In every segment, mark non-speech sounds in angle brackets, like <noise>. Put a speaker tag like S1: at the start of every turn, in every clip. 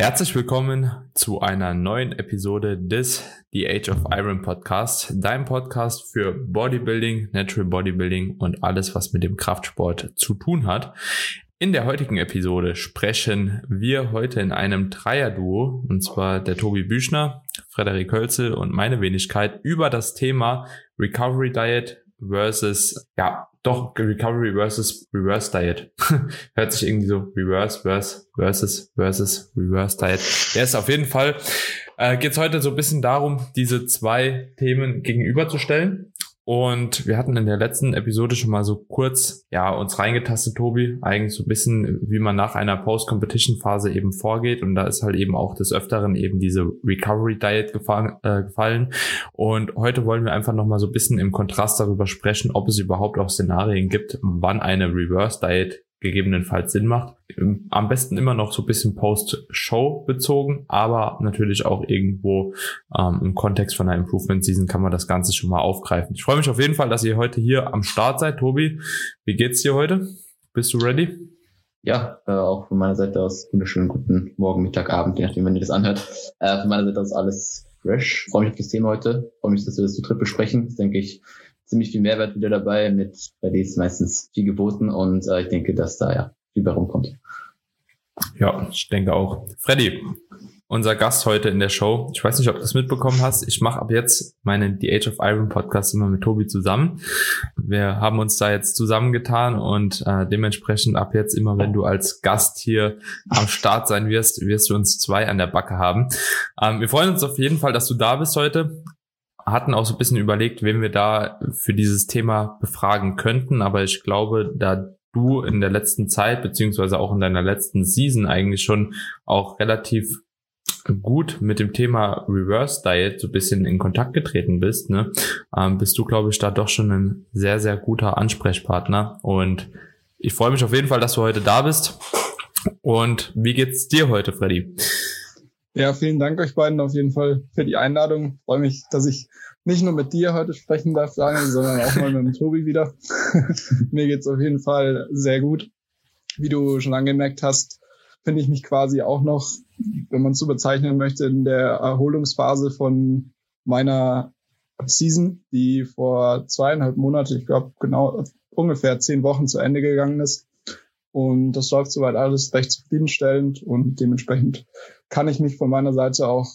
S1: Herzlich willkommen zu einer neuen Episode des The Age of Iron Podcast, dein Podcast für Bodybuilding, Natural Bodybuilding und alles, was mit dem Kraftsport zu tun hat. In der heutigen Episode sprechen wir heute in einem Dreier-Duo, und zwar der Tobi Büchner, Frederik Hölzel und meine Wenigkeit, über das Thema Recovery Diet versus, ja, doch Recovery versus Reverse Diet. <laughs> Hört sich irgendwie so Reverse, Verse, versus, versus Reverse Diet. Ja, ist auf jeden Fall, äh, geht es heute so ein bisschen darum, diese zwei Themen gegenüberzustellen. Und wir hatten in der letzten Episode schon mal so kurz, ja, uns reingetastet, Tobi, eigentlich so ein bisschen, wie man nach einer Post-Competition-Phase eben vorgeht. Und da ist halt eben auch des Öfteren eben diese Recovery-Diet gefallen, äh, gefallen. Und heute wollen wir einfach nochmal so ein bisschen im Kontrast darüber sprechen, ob es überhaupt auch Szenarien gibt, wann eine Reverse-Diet gegebenenfalls Sinn macht. Ähm, am besten immer noch so ein bisschen Post-Show bezogen, aber natürlich auch irgendwo ähm, im Kontext von einer Improvement-Season kann man das Ganze schon mal aufgreifen. Ich freue mich auf jeden Fall, dass ihr heute hier am Start seid. Tobi, wie geht's dir heute? Bist du ready?
S2: Ja, äh, auch von meiner Seite aus wunderschönen guten Morgen, Mittag, Abend, je nachdem, wenn ihr das anhört. Äh, von meiner Seite aus alles fresh. Freue mich auf das Thema heute. Freue mich, dass wir das zu dritt besprechen. Das denke ich ziemlich viel Mehrwert wieder dabei. Mit bei ist meistens viel geboten und äh, ich denke, dass da ja viel rumkommt.
S1: Ja, ich denke auch. Freddy, unser Gast heute in der Show. Ich weiß nicht, ob du das mitbekommen hast. Ich mache ab jetzt meinen The Age of Iron Podcast immer mit Tobi zusammen. Wir haben uns da jetzt zusammengetan und äh, dementsprechend ab jetzt immer, wenn du als Gast hier am Start sein wirst, wirst du uns zwei an der Backe haben. Ähm, wir freuen uns auf jeden Fall, dass du da bist heute hatten auch so ein bisschen überlegt, wen wir da für dieses Thema befragen könnten, aber ich glaube, da du in der letzten Zeit, beziehungsweise auch in deiner letzten Season eigentlich schon auch relativ gut mit dem Thema Reverse Diet so ein bisschen in Kontakt getreten bist, ne, ähm, bist du, glaube ich, da doch schon ein sehr, sehr guter Ansprechpartner. Und ich freue mich auf jeden Fall, dass du heute da bist. Und wie geht's dir heute, Freddy?
S3: Ja, vielen Dank euch beiden auf jeden Fall für die Einladung. Freue mich, dass ich nicht nur mit dir heute sprechen darf, Daniel, sondern auch mal mit dem Tobi wieder. <laughs> Mir geht's auf jeden Fall sehr gut. Wie du schon angemerkt hast, finde ich mich quasi auch noch, wenn man es so bezeichnen möchte, in der Erholungsphase von meiner Season, die vor zweieinhalb Monaten, ich glaube genau ungefähr zehn Wochen zu Ende gegangen ist. Und das läuft soweit alles recht zufriedenstellend und dementsprechend kann ich mich von meiner Seite auch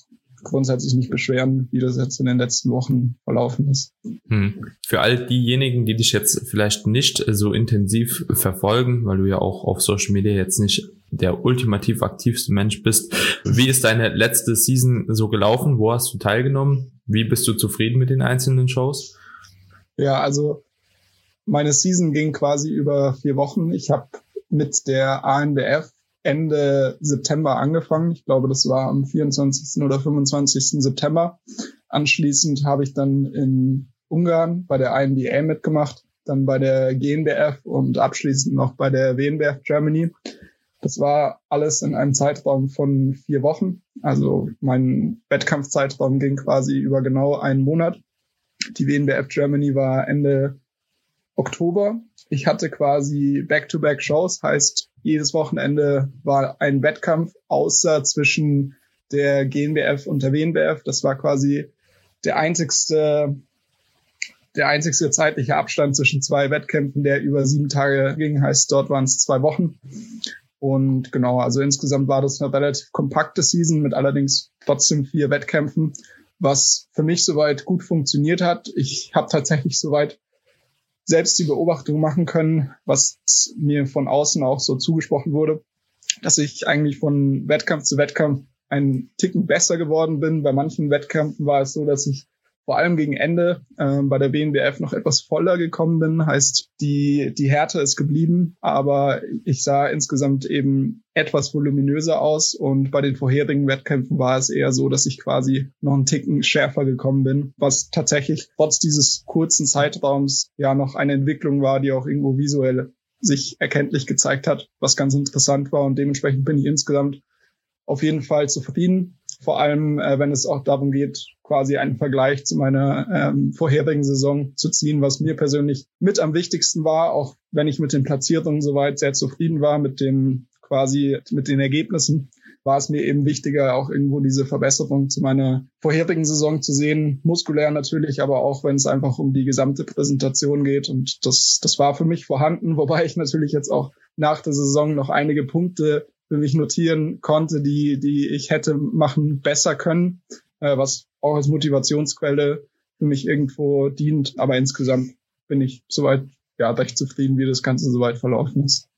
S3: grundsätzlich nicht beschweren, wie das jetzt in den letzten Wochen verlaufen ist.
S1: Hm. Für all diejenigen, die dich jetzt vielleicht nicht so intensiv verfolgen, weil du ja auch auf Social Media jetzt nicht der ultimativ aktivste Mensch bist, wie ist deine letzte Season so gelaufen? Wo hast du teilgenommen? Wie bist du zufrieden mit den einzelnen Shows?
S3: Ja, also meine Season ging quasi über vier Wochen. Ich habe mit der ANBF Ende September angefangen. Ich glaube, das war am 24. oder 25. September. Anschließend habe ich dann in Ungarn bei der INBA mitgemacht, dann bei der GNBF und abschließend noch bei der WNBF Germany. Das war alles in einem Zeitraum von vier Wochen. Also mein Wettkampfzeitraum ging quasi über genau einen Monat. Die WNBF Germany war Ende Oktober. Ich hatte quasi Back-to-Back-Shows, heißt jedes Wochenende war ein Wettkampf, außer zwischen der GNBF und der WNBF. Das war quasi der einzigste, der einzigste zeitliche Abstand zwischen zwei Wettkämpfen, der über sieben Tage ging, heißt dort waren es zwei Wochen. Und genau, also insgesamt war das eine relativ kompakte Season mit allerdings trotzdem vier Wettkämpfen, was für mich soweit gut funktioniert hat. Ich habe tatsächlich soweit selbst die Beobachtung machen können, was mir von außen auch so zugesprochen wurde, dass ich eigentlich von Wettkampf zu Wettkampf einen Ticken besser geworden bin. Bei manchen Wettkämpfen war es so, dass ich vor allem gegen Ende äh, bei der WNBF noch etwas voller gekommen bin. Heißt, die, die Härte ist geblieben, aber ich sah insgesamt eben etwas voluminöser aus und bei den vorherigen Wettkämpfen war es eher so, dass ich quasi noch einen Ticken schärfer gekommen bin, was tatsächlich trotz dieses kurzen Zeitraums ja noch eine Entwicklung war, die auch irgendwo visuell sich erkenntlich gezeigt hat, was ganz interessant war und dementsprechend bin ich insgesamt auf jeden Fall zufrieden vor allem, äh, wenn es auch darum geht, quasi einen Vergleich zu meiner ähm, vorherigen Saison zu ziehen, was mir persönlich mit am wichtigsten war, auch wenn ich mit den Platzierungen soweit sehr zufrieden war, mit dem quasi mit den Ergebnissen, war es mir eben wichtiger, auch irgendwo diese Verbesserung zu meiner vorherigen Saison zu sehen. Muskulär natürlich, aber auch wenn es einfach um die gesamte Präsentation geht. Und das, das war für mich vorhanden, <laughs> wobei ich natürlich jetzt auch nach der Saison noch einige Punkte für mich notieren konnte, die, die ich hätte machen besser können, äh, was auch als Motivationsquelle für mich irgendwo dient. Aber insgesamt bin ich soweit ja recht zufrieden, wie das Ganze soweit verlaufen ist.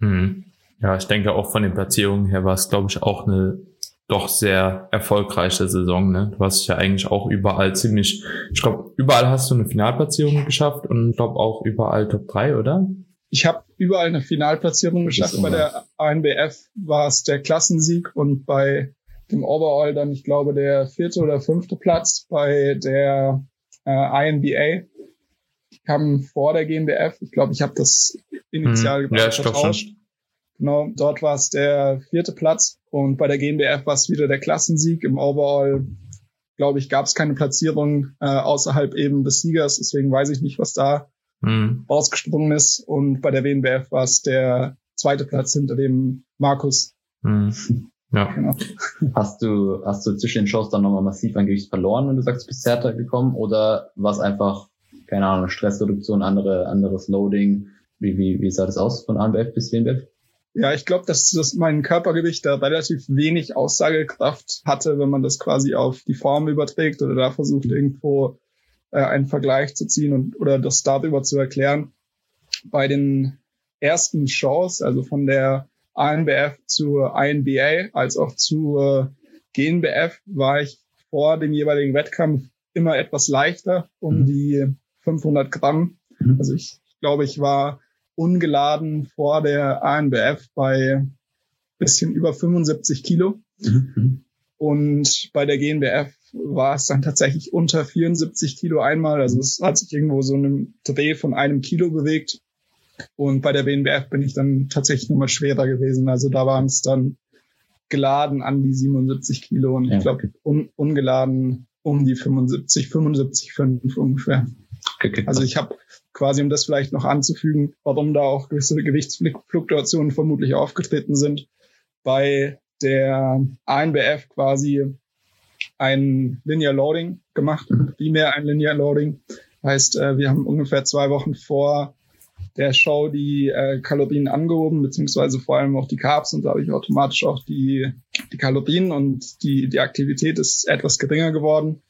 S1: Hm. Ja, ich denke auch von den Platzierungen her war es, glaube ich, auch eine doch sehr erfolgreiche Saison. Ne? Du hast ja eigentlich auch überall ziemlich, ich glaube, überall hast du eine Finalplatzierung geschafft und glaube auch überall Top 3, oder?
S3: Ich habe überall eine Finalplatzierung geschafft. Bei der ANBF war es der Klassensieg und bei dem Overall dann, ich glaube, der vierte oder fünfte Platz. Bei der äh, INBA kam vor der GmbF. Ich glaube, ich habe das initial
S1: hm, ja, ich vertauscht.
S3: Genau, dort war es der vierte Platz und bei der GmbF war es wieder der Klassensieg. Im Overall, glaube ich, gab es keine Platzierung äh, außerhalb eben des Siegers, deswegen weiß ich nicht, was da hm. rausgesprungen ist. Und bei der WNBF war es der zweite Platz hinter dem Markus.
S1: Hm. Ja. Genau.
S2: Hast du, hast du zwischen den Shows dann nochmal massiv an Gewicht verloren, wenn du sagst, du bist härter gekommen? Oder war es einfach, keine Ahnung, Stressreduktion, andere, anderes Loading? Wie, wie, wie sah das aus von ANBF bis WNBF?
S3: Ja, ich glaube, dass, dass mein Körpergewicht da relativ wenig Aussagekraft hatte, wenn man das quasi auf die Form überträgt oder da versucht, irgendwo äh, einen Vergleich zu ziehen und oder das darüber zu erklären. Bei den ersten Shows, also von der ANBF zur INBA als auch zur GNBF, war ich vor dem jeweiligen Wettkampf immer etwas leichter, um mhm. die 500 Gramm. Mhm. Also ich, ich glaube, ich war ungeladen vor der ANBF bei bisschen über 75 Kilo. Mhm. Und bei der GNBF war es dann tatsächlich unter 74 Kilo einmal. Also es hat sich irgendwo so einem Dreh von einem Kilo bewegt. Und bei der BNBF bin ich dann tatsächlich nochmal schwerer gewesen. Also da waren es dann geladen an die 77 Kilo und ja. ich glaube un ungeladen um die 75, 75, 5 ungefähr. Okay, also ich habe quasi, um das vielleicht noch anzufügen, warum da auch gewisse Gewichtsfluktuationen vermutlich aufgetreten sind, bei der ANBF quasi ein Linear Loading gemacht, mhm. primär ein Linear Loading. Heißt, äh, wir haben ungefähr zwei Wochen vor der Show die äh, Kalorien angehoben, beziehungsweise vor allem auch die Carbs und dadurch automatisch auch die, die Kalorien und die, die Aktivität ist etwas geringer geworden.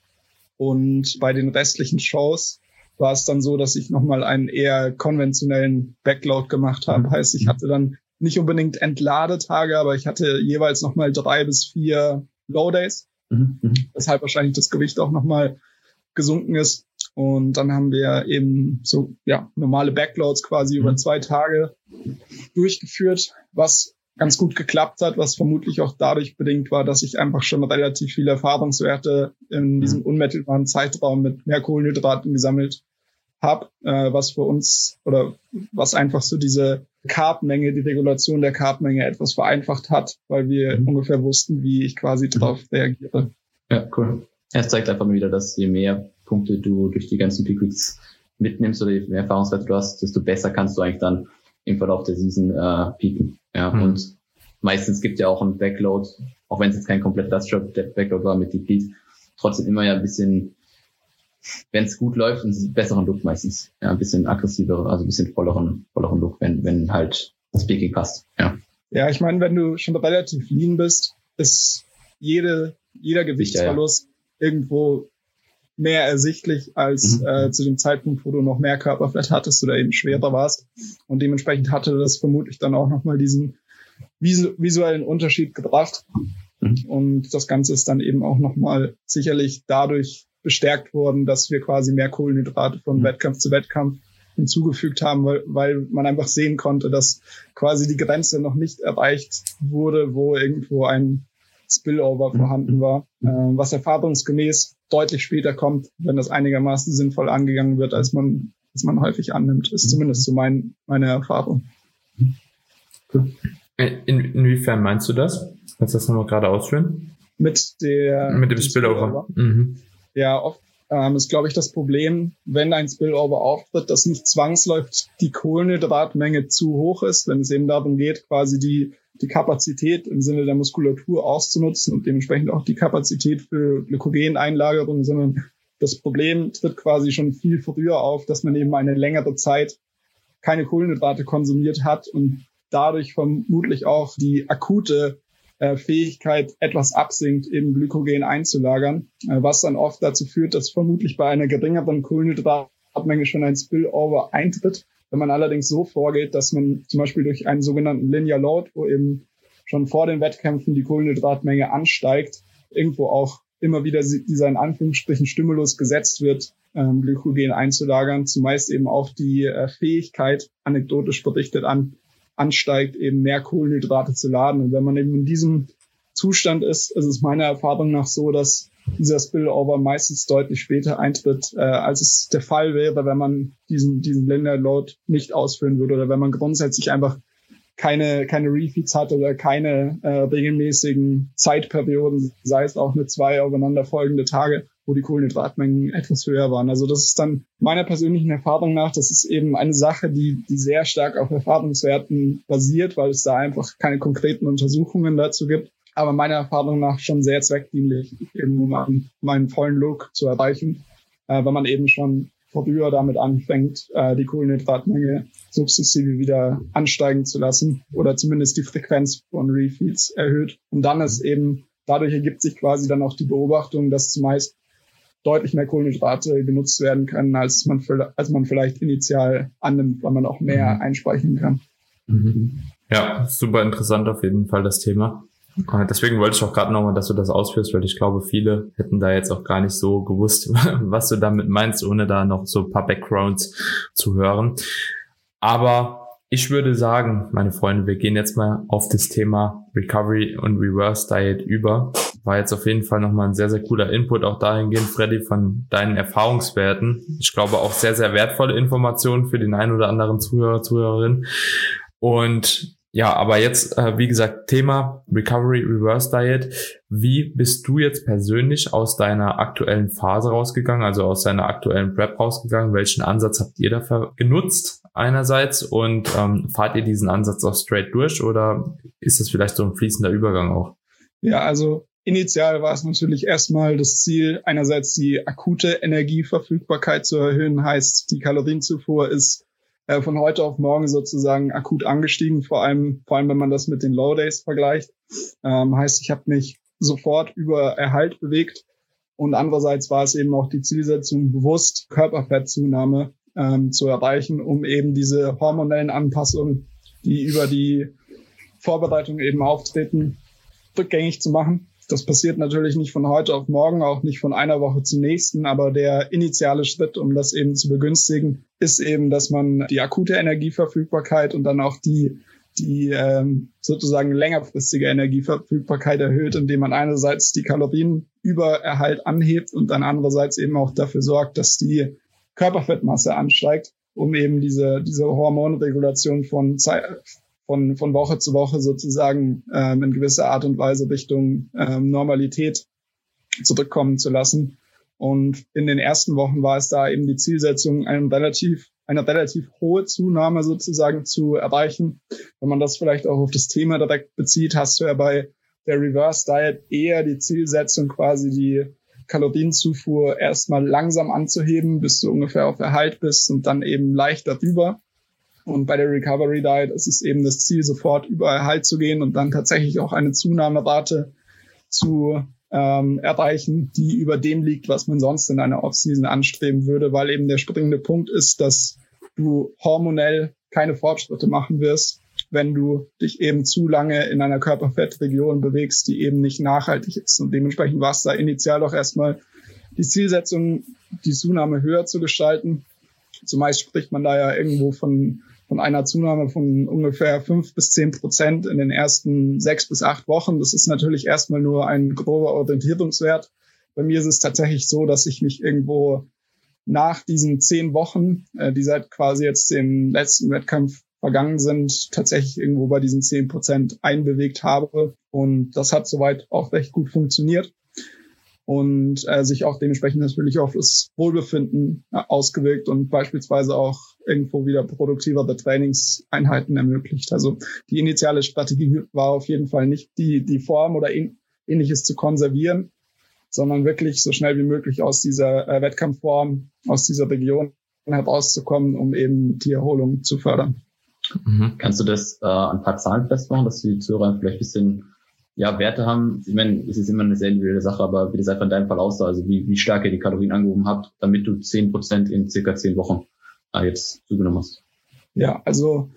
S3: Und bei den restlichen Shows war es dann so, dass ich nochmal einen eher konventionellen Backload gemacht habe. Mhm. Heißt, ich hatte dann nicht unbedingt Entladetage, aber ich hatte jeweils nochmal drei bis vier Low Days, mhm. mhm. weshalb wahrscheinlich das Gewicht auch nochmal gesunken ist. Und dann haben wir eben so ja normale Backloads quasi mhm. über zwei Tage durchgeführt, was ganz gut geklappt hat, was vermutlich auch dadurch bedingt war, dass ich einfach schon relativ viele Erfahrungswerte in diesem mhm. unmittelbaren Zeitraum mit mehr Kohlenhydraten gesammelt habe, äh, was für uns oder was einfach so diese Carbmenge, die Regulation der Carbmenge etwas vereinfacht hat, weil wir mhm. ungefähr wussten, wie ich quasi mhm. darauf reagiere.
S2: Ja, cool. Es zeigt einfach mal wieder, dass je mehr Punkte du durch die ganzen Peak mitnimmst oder je mehr Erfahrungswerte du hast, desto besser kannst du eigentlich dann im Verlauf der Season äh, peaken. Ja, mhm. und meistens gibt ja auch ein Backload, auch wenn es jetzt kein komplett der Backload war mit Deplete, trotzdem immer ja ein bisschen wenn es gut läuft, einen besseren Look meistens. Ja, ein bisschen aggressiver, also ein bisschen volleren, volleren Look, wenn, wenn halt das Peaking passt. Ja.
S3: Ja, ich meine, wenn du schon relativ lean bist, ist jede, jeder Gewichtsverlust ja, ja. irgendwo mehr ersichtlich als mhm. äh, zu dem Zeitpunkt, wo du noch mehr Körperfett hattest oder eben schwerer warst. Und dementsprechend hatte das vermutlich dann auch nochmal diesen visu visuellen Unterschied gebracht. Mhm. Und das Ganze ist dann eben auch nochmal sicherlich dadurch bestärkt worden, dass wir quasi mehr Kohlenhydrate von mhm. Wettkampf zu Wettkampf hinzugefügt haben, weil, weil man einfach sehen konnte, dass quasi die Grenze noch nicht erreicht wurde, wo irgendwo ein Spillover mhm. vorhanden war, äh, was erfahrungsgemäß deutlich später kommt, wenn das einigermaßen sinnvoll angegangen wird, als man, als man häufig annimmt. Ist mhm. zumindest so mein, meine Erfahrung.
S1: In, inwiefern meinst du das? Kannst du das nochmal gerade ausführen?
S3: Mit der
S1: mit dem Spillover. Spillover. Mhm
S3: ja oft ähm, ist, glaube ich, das Problem, wenn ein Spillover auftritt, dass nicht zwangsläufig die Kohlenhydratmenge zu hoch ist, wenn es eben darum geht, quasi die, die Kapazität im Sinne der Muskulatur auszunutzen und dementsprechend auch die Kapazität für Glykogeneinlagerung, sondern das Problem tritt quasi schon viel früher auf, dass man eben eine längere Zeit keine Kohlenhydrate konsumiert hat und dadurch vermutlich auch die akute äh, Fähigkeit etwas absinkt, eben Glykogen einzulagern, äh, was dann oft dazu führt, dass vermutlich bei einer geringeren Kohlenhydratmenge schon ein Spillover eintritt. Wenn man allerdings so vorgeht, dass man zum Beispiel durch einen sogenannten Linear Load, wo eben schon vor den Wettkämpfen die Kohlenhydratmenge ansteigt, irgendwo auch immer wieder dieser in Anführungsstrichen Stimulus gesetzt wird, ähm, Glykogen einzulagern, zumeist eben auch die äh, Fähigkeit, anekdotisch berichtet an, ansteigt, eben mehr Kohlenhydrate zu laden. Und wenn man eben in diesem Zustand ist, ist es meiner Erfahrung nach so, dass dieser Spillover meistens deutlich später eintritt, äh, als es der Fall wäre, wenn man diesen, diesen Linear Load nicht ausführen würde oder wenn man grundsätzlich einfach keine, keine Refeeds hat oder keine äh, regelmäßigen Zeitperioden, sei es auch mit zwei aufeinanderfolgende Tage, wo die Kohlenhydratmengen etwas höher waren. Also das ist dann meiner persönlichen Erfahrung nach, das ist eben eine Sache, die, die sehr stark auf Erfahrungswerten basiert, weil es da einfach keine konkreten Untersuchungen dazu gibt. Aber meiner Erfahrung nach schon sehr zweckdienlich, eben um einen, um einen vollen Look zu erreichen, äh, wenn man eben schon früher damit anfängt, äh, die Kohlenhydratmenge sukzessive wieder ansteigen zu lassen oder zumindest die Frequenz von Refeeds erhöht. Und dann ist eben, dadurch ergibt sich quasi dann auch die Beobachtung, dass zumeist deutlich mehr Kohlenhydrate genutzt werden können, als man, als man vielleicht initial annimmt, weil man auch mehr mhm. einspeichern kann.
S1: Mhm. Ja, super interessant auf jeden Fall das Thema. Äh, deswegen wollte ich auch gerade nochmal, dass du das ausführst, weil ich glaube, viele hätten da jetzt auch gar nicht so gewusst, <laughs> was du damit meinst, ohne da noch so ein paar Backgrounds zu hören. Aber ich würde sagen, meine Freunde, wir gehen jetzt mal auf das Thema Recovery und Reverse Diet über. War jetzt auf jeden Fall nochmal ein sehr, sehr cooler Input auch dahingehend, Freddy, von deinen Erfahrungswerten. Ich glaube auch sehr, sehr wertvolle Informationen für den einen oder anderen Zuhörer, Zuhörerin. Und ja, aber jetzt, äh, wie gesagt, Thema Recovery Reverse Diet. Wie bist du jetzt persönlich aus deiner aktuellen Phase rausgegangen, also aus deiner aktuellen Prep rausgegangen? Welchen Ansatz habt ihr dafür genutzt einerseits und ähm, fahrt ihr diesen Ansatz auch straight durch oder ist das vielleicht so ein fließender Übergang auch?
S3: Ja, also initial war es natürlich erstmal das Ziel, einerseits die akute Energieverfügbarkeit zu erhöhen, heißt die Kalorienzufuhr ist äh, von heute auf morgen sozusagen akut angestiegen, vor allem, vor allem wenn man das mit den Low Days vergleicht. Ähm, heißt, ich habe mich sofort über Erhalt bewegt. Und andererseits war es eben auch die Zielsetzung, bewusst Körperfettzunahme ähm, zu erreichen, um eben diese hormonellen Anpassungen, die über die Vorbereitung eben auftreten, rückgängig zu machen. Das passiert natürlich nicht von heute auf morgen, auch nicht von einer Woche zur nächsten, aber der initiale Schritt, um das eben zu begünstigen, ist eben, dass man die akute Energieverfügbarkeit und dann auch die die ähm, sozusagen längerfristige Energieverfügbarkeit erhöht, indem man einerseits die Kalorienübererhalt anhebt und dann andererseits eben auch dafür sorgt, dass die Körperfettmasse ansteigt, um eben diese, diese Hormonregulation von, von, von Woche zu Woche sozusagen ähm, in gewisser Art und Weise Richtung ähm, Normalität zurückkommen zu lassen. Und in den ersten Wochen war es da eben die Zielsetzung, einen relativ, eine relativ hohe Zunahme sozusagen zu erreichen. Wenn man das vielleicht auch auf das Thema direkt bezieht, hast du ja bei der Reverse Diet eher die Zielsetzung, quasi die Kalorienzufuhr erstmal langsam anzuheben, bis du ungefähr auf Erhalt bist und dann eben leicht darüber. Und bei der Recovery Diet ist es eben das Ziel, sofort über Erhalt zu gehen und dann tatsächlich auch eine Zunahmerate zu ähm, erreichen, die über dem liegt, was man sonst in einer Offseason anstreben würde, weil eben der springende Punkt ist, dass du hormonell keine Fortschritte machen wirst, wenn du dich eben zu lange in einer Körperfettregion bewegst, die eben nicht nachhaltig ist. Und dementsprechend war es da initial auch erstmal die Zielsetzung, die Zunahme höher zu gestalten. Zumeist spricht man da ja irgendwo von von einer Zunahme von ungefähr fünf bis zehn Prozent in den ersten sechs bis acht Wochen. Das ist natürlich erstmal nur ein grober Orientierungswert. Bei mir ist es tatsächlich so, dass ich mich irgendwo nach diesen zehn Wochen, äh, die seit quasi jetzt den letzten Wettkampf vergangen sind, tatsächlich irgendwo bei diesen zehn Prozent einbewegt habe. Und das hat soweit auch recht gut funktioniert und äh, sich auch dementsprechend natürlich auf das Wohlbefinden äh, ausgewirkt und beispielsweise auch irgendwo wieder produktivere Trainingseinheiten ermöglicht. Also die initiale Strategie war auf jeden Fall nicht die, die Form oder ähnliches zu konservieren, sondern wirklich so schnell wie möglich aus dieser äh, Wettkampfform, aus dieser Region herauszukommen, um eben die Erholung zu fördern.
S2: Mhm. Kannst du das äh, an ein paar Zahlen festmachen, dass die Zuhörer vielleicht ein bisschen ja, Werte haben? Ich meine, es ist immer eine sehr individuelle Sache, aber wie das einfach in deinem Fall aussah, also wie, wie stark ihr die Kalorien angehoben habt, damit du zehn Prozent in circa zehn Wochen äh, jetzt zugenommen hast.
S3: Ja, also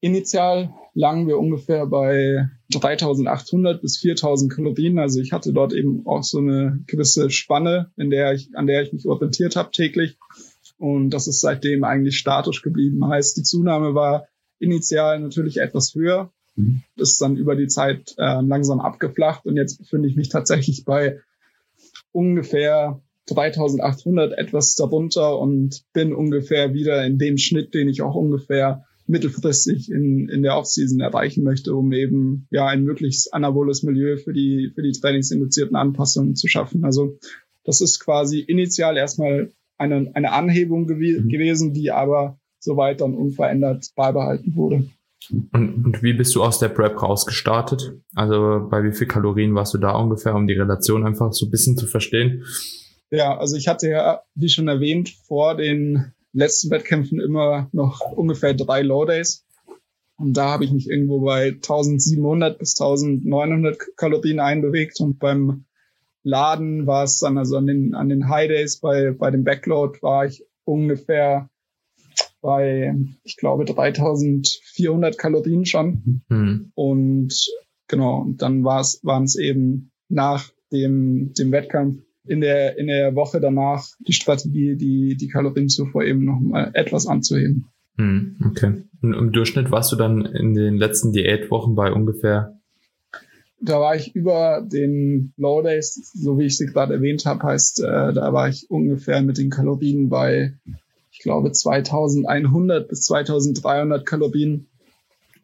S3: initial lagen wir ungefähr bei 3800 bis 4000 Kalorien. Also ich hatte dort eben auch so eine gewisse Spanne, in der ich, an der ich mich orientiert habe täglich. Und das ist seitdem eigentlich statisch geblieben. Heißt, die Zunahme war initial natürlich etwas höher, mhm. ist dann über die Zeit äh, langsam abgeflacht und jetzt befinde ich mich tatsächlich bei ungefähr 3800 etwas darunter und bin ungefähr wieder in dem Schnitt, den ich auch ungefähr mittelfristig in, in der Offseason erreichen möchte, um eben ja ein möglichst anaboles Milieu für die, für die trainingsinduzierten Anpassungen zu schaffen. Also das ist quasi initial erstmal eine, eine Anhebung gew mhm. gewesen, die aber soweit dann unverändert beibehalten wurde.
S1: Und, und wie bist du aus der Prep rausgestartet? Also bei wie viel Kalorien warst du da ungefähr, um die Relation einfach so ein bisschen zu verstehen?
S3: Ja, also ich hatte ja, wie schon erwähnt, vor den letzten Wettkämpfen immer noch ungefähr drei Low Days. Und da habe ich mich irgendwo bei 1700 bis 1900 Kalorien einbewegt. Und beim Laden war es dann, also an den, an den High Days bei, bei dem Backload war ich ungefähr bei, ich glaube, 3400 Kalorien schon. Mhm. Und genau, dann war es, waren es eben nach dem, dem Wettkampf in der, in der Woche danach die Strategie, die, die Kalorienzufuhr eben noch mal etwas anzuheben.
S1: Hm, okay. Und im Durchschnitt warst du dann in den letzten Diätwochen bei ungefähr?
S3: Da war ich über den Low Days, so wie ich sie gerade erwähnt habe, heißt, äh, da war ich ungefähr mit den Kalorien bei, ich glaube, 2100 bis 2300 Kalorien.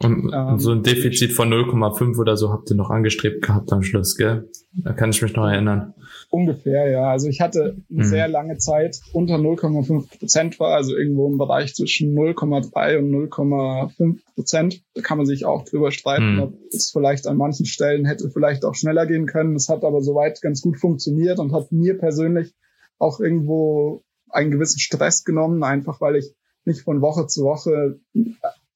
S1: Und, ähm, so ein Defizit von 0,5 oder so habt ihr noch angestrebt gehabt am Schluss, gell? Da kann ich mich noch erinnern.
S3: Ungefähr, ja. Also ich hatte eine mhm. sehr lange Zeit unter 0,5 Prozent war, also irgendwo im Bereich zwischen 0,3 und 0,5 Prozent. Da kann man sich auch drüber streiten, mhm. ob es vielleicht an manchen Stellen hätte vielleicht auch schneller gehen können. Es hat aber soweit ganz gut funktioniert und hat mir persönlich auch irgendwo einen gewissen Stress genommen, einfach weil ich nicht von Woche zu Woche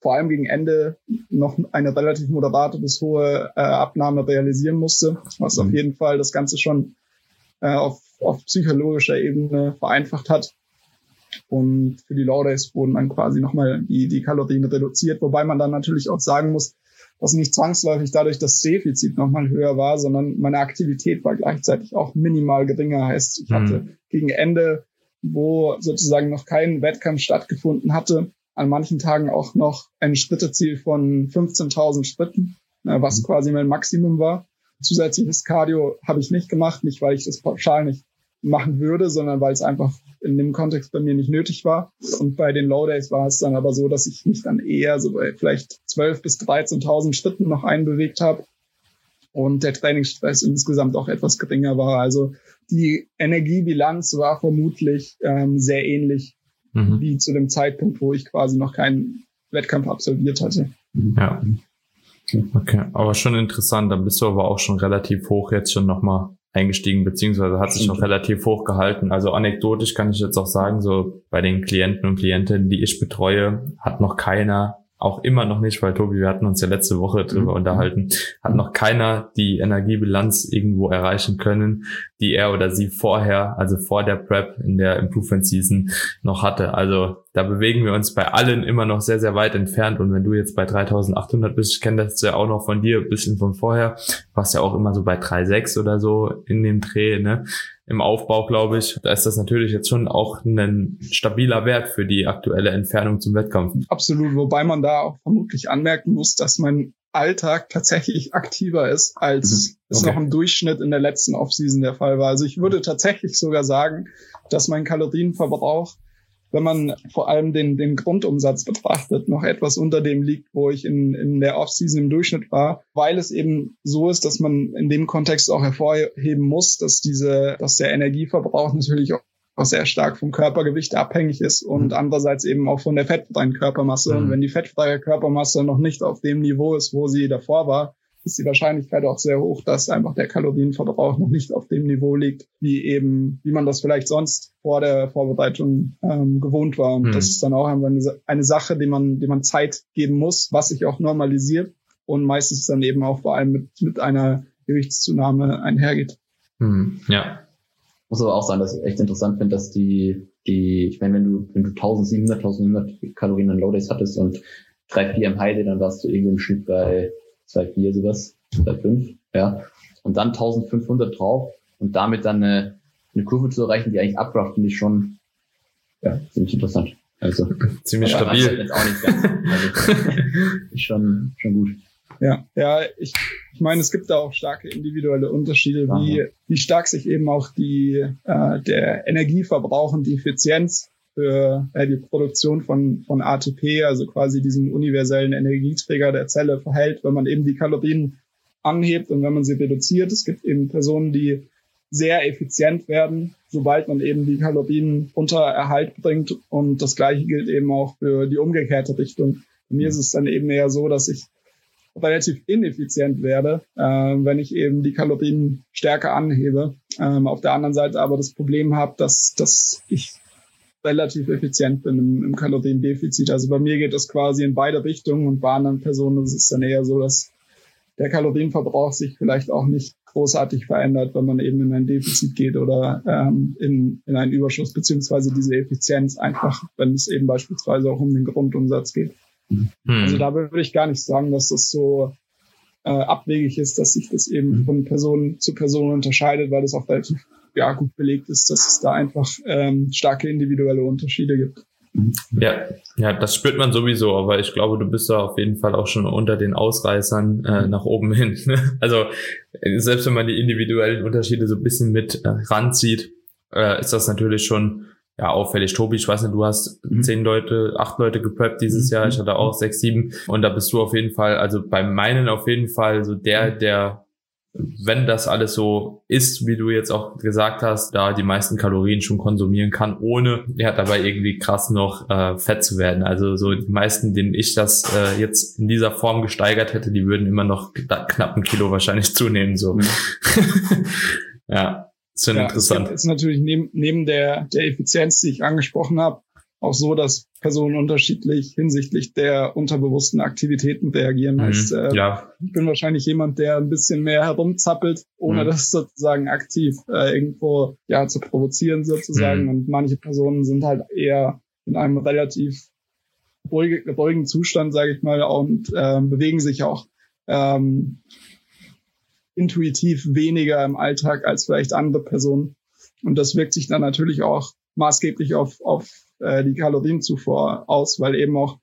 S3: vor allem gegen Ende noch eine relativ moderate bis hohe äh, Abnahme realisieren musste, was mhm. auf jeden Fall das Ganze schon äh, auf, auf psychologischer Ebene vereinfacht hat. Und für die Low Days wurden dann quasi nochmal die, die Kalorien reduziert, wobei man dann natürlich auch sagen muss, dass nicht zwangsläufig dadurch das Defizit nochmal höher war, sondern meine Aktivität war gleichzeitig auch minimal geringer. Heißt, ich mhm. hatte gegen Ende, wo sozusagen noch kein Wettkampf stattgefunden hatte, an manchen Tagen auch noch ein Schritteziel von 15.000 Schritten, äh, was mhm. quasi mein Maximum war. Zusätzliches Cardio habe ich nicht gemacht, nicht weil ich das pauschal nicht machen würde, sondern weil es einfach in dem Kontext bei mir nicht nötig war. Und bei den Low Days war es dann aber so, dass ich mich dann eher so bei vielleicht 12.000 bis 13.000 Schritten noch einbewegt habe und der Trainingsstress insgesamt auch etwas geringer war. Also die Energiebilanz war vermutlich ähm, sehr ähnlich mhm. wie zu dem Zeitpunkt, wo ich quasi noch keinen Wettkampf absolviert hatte.
S1: Ja. Okay, aber schon interessant. Dann bist du aber auch schon relativ hoch jetzt schon nochmal eingestiegen, beziehungsweise hat sich noch relativ hoch gehalten. Also anekdotisch kann ich jetzt auch sagen, so bei den Klienten und Klientinnen, die ich betreue, hat noch keiner auch immer noch nicht, weil Tobi, wir hatten uns ja letzte Woche drüber mhm. unterhalten, hat noch keiner die Energiebilanz irgendwo erreichen können, die er oder sie vorher, also vor der Prep in der Improvement Season noch hatte. Also da bewegen wir uns bei allen immer noch sehr, sehr weit entfernt. Und wenn du jetzt bei 3800 bist, ich kenne das ja auch noch von dir, ein bisschen von vorher, warst ja auch immer so bei 3,6 oder so in dem Dreh, ne? Im Aufbau, glaube ich. Da ist das natürlich jetzt schon auch ein stabiler Wert für die aktuelle Entfernung zum Wettkampf.
S3: Absolut, wobei man da auch vermutlich anmerken muss, dass mein Alltag tatsächlich aktiver ist, als mhm. es noch im Durchschnitt in der letzten Offseason der Fall war. Also ich würde tatsächlich sogar sagen, dass mein Kalorienverbrauch wenn man vor allem den, den Grundumsatz betrachtet, noch etwas unter dem liegt, wo ich in, in der Offseason im Durchschnitt war, weil es eben so ist, dass man in dem Kontext auch hervorheben muss, dass diese, dass der Energieverbrauch natürlich auch auch sehr stark vom Körpergewicht abhängig ist und mhm. andererseits eben auch von der fettfreien Körpermasse. Mhm. Und wenn die fettfreie Körpermasse noch nicht auf dem Niveau ist, wo sie davor war, ist die Wahrscheinlichkeit auch sehr hoch, dass einfach der Kalorienverbrauch noch nicht auf dem Niveau liegt, wie eben, wie man das vielleicht sonst vor der Vorbereitung ähm, gewohnt war. Und mhm. das ist dann auch eine, eine Sache, die man, die man Zeit geben muss, was sich auch normalisiert und meistens dann eben auch vor allem mit, mit einer Gewichtszunahme einhergeht.
S1: Mhm. Ja.
S2: Muss aber auch sagen, dass ich echt interessant finde, dass die, die, ich meine, wenn du, wenn du 1700, 1100 Kalorien an Low Days hattest und drei, vier im Heide, dann warst du irgendwie im Schnitt bei zwei, vier sowas, zwei, fünf, ja. Und dann 1500 drauf und damit dann eine, eine Kurve zu erreichen, die eigentlich abbracht, finde ich schon, ja, ziemlich interessant. Also,
S1: ziemlich stabil. Jetzt auch nicht ganz,
S2: also, <laughs> ist schon, schon gut.
S3: Ja, ja, ich, ich meine, es gibt da auch starke individuelle Unterschiede, wie, wie stark sich eben auch die, äh, der Energieverbrauch und die Effizienz für äh, die Produktion von, von ATP, also quasi diesem universellen Energieträger der Zelle verhält, wenn man eben die Kalorien anhebt und wenn man sie reduziert. Es gibt eben Personen, die sehr effizient werden, sobald man eben die Kalorien unter Erhalt bringt. Und das Gleiche gilt eben auch für die umgekehrte Richtung. Bei mir ist es dann eben eher so, dass ich relativ ineffizient werde, äh, wenn ich eben die Kalorien stärker anhebe. Ähm, auf der anderen Seite aber das Problem habe, dass, dass ich relativ effizient bin im, im Kaloriendefizit. Also bei mir geht das quasi in beide Richtungen und bei anderen Personen ist es dann eher so, dass der Kalorienverbrauch sich vielleicht auch nicht großartig verändert, wenn man eben in ein Defizit geht oder ähm, in, in einen Überschuss, beziehungsweise diese Effizienz einfach, wenn es eben beispielsweise auch um den Grundumsatz geht. Hm. Also da würde ich gar nicht sagen, dass das so äh, abwegig ist, dass sich das eben hm. von Person zu Person unterscheidet, weil das auch relativ ja, gut belegt ist, dass es da einfach ähm, starke individuelle Unterschiede gibt.
S1: Ja, ja, das spürt man sowieso, aber ich glaube, du bist da auf jeden Fall auch schon unter den Ausreißern äh, nach oben hin. Ne? Also selbst wenn man die individuellen Unterschiede so ein bisschen mit äh, ranzieht, äh, ist das natürlich schon ja auffällig. Tobi, ich weiß nicht, du hast mhm. zehn Leute, acht Leute gepreppt dieses mhm. Jahr, ich hatte auch sechs, sieben und da bist du auf jeden Fall, also bei meinen auf jeden Fall so der, der wenn das alles so ist, wie du jetzt auch gesagt hast, da die meisten Kalorien schon konsumieren kann, ohne ja dabei irgendwie krass noch äh, fett zu werden. Also so die meisten, denen ich das äh, jetzt in dieser Form gesteigert hätte, die würden immer noch knapp ein Kilo wahrscheinlich <laughs> zunehmen. So. Mhm. <laughs> ja, ist schon ja, interessant.
S3: Ist natürlich neben, neben der, der Effizienz, die ich angesprochen habe, auch so, dass Personen unterschiedlich hinsichtlich der unterbewussten Aktivitäten reagieren. Mhm, heißt, äh, ja. Ich bin wahrscheinlich jemand, der ein bisschen mehr herumzappelt, ohne mhm. das sozusagen aktiv äh, irgendwo ja zu provozieren sozusagen. Mhm. Und manche Personen sind halt eher in einem relativ ruhigen Zustand, sage ich mal, und äh, bewegen sich auch ähm, intuitiv weniger im Alltag als vielleicht andere Personen. Und das wirkt sich dann natürlich auch maßgeblich auf, auf äh, die Kalorienzufuhr aus, weil eben auch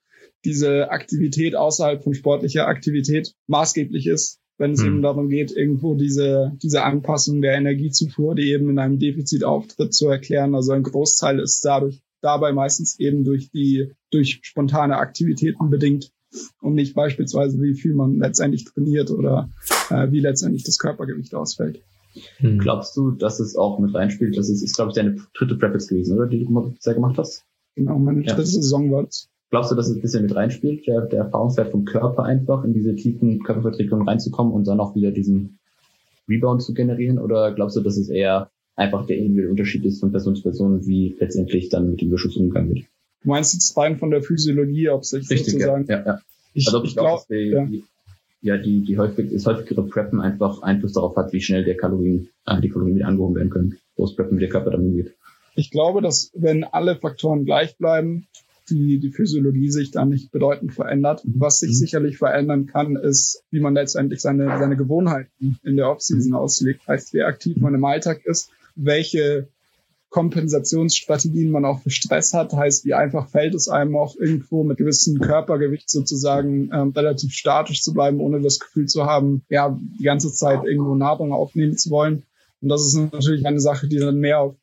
S3: diese Aktivität außerhalb von sportlicher Aktivität maßgeblich ist, wenn es mhm. eben darum geht, irgendwo diese, diese Anpassung der Energiezufuhr, die eben in einem Defizit auftritt, zu erklären. Also ein Großteil ist dadurch dabei meistens eben durch die, durch spontane Aktivitäten bedingt und nicht beispielsweise, wie viel man letztendlich trainiert oder äh, wie letztendlich das Körpergewicht ausfällt.
S2: Hm. Glaubst du, dass es auch mit reinspielt? Das ist, ist glaube ich, deine dritte Prep jetzt gewesen, oder? Die du bisher gemacht hast?
S3: Genau, meine ja. dritte Saison war es.
S2: Glaubst du, dass es ein bisschen mit reinspielt, der, der Erfahrungswert vom Körper einfach in diese tiefen Körperverträgung reinzukommen und dann auch wieder diesen Rebound zu generieren? Oder glaubst du, dass es eher einfach der individuelle Unterschied ist von Person zu Person, wie letztendlich dann mit dem Überschuss umgegangen wird?
S3: Du meinst jetzt rein von der Physiologie, ob sich
S2: Richtig,
S3: sozusagen...
S2: Ja, ja, ja. Ich, also ich glaube, ja. Die, ja, die, die häufig, das häufigere Preppen einfach Einfluss darauf hat, wie schnell der Kalorien, äh, die Kalorien wieder angehoben werden können, wo es Preppen, wie der Körper dann umgeht.
S3: Ich glaube, dass wenn alle Faktoren gleich bleiben, die, die Physiologie sich da nicht bedeutend verändert. Was sich mhm. sicherlich verändern kann, ist, wie man letztendlich seine, seine Gewohnheiten in der Offseason mhm. auslegt. Heißt, wie aktiv man im Alltag ist, welche Kompensationsstrategien man auch für Stress hat. Heißt, wie einfach fällt es einem auch irgendwo mit gewissem Körpergewicht sozusagen ähm, relativ statisch zu bleiben, ohne das Gefühl zu haben, ja, die ganze Zeit irgendwo Nahrung aufnehmen zu wollen. Und das ist natürlich eine Sache, die dann mehr auf,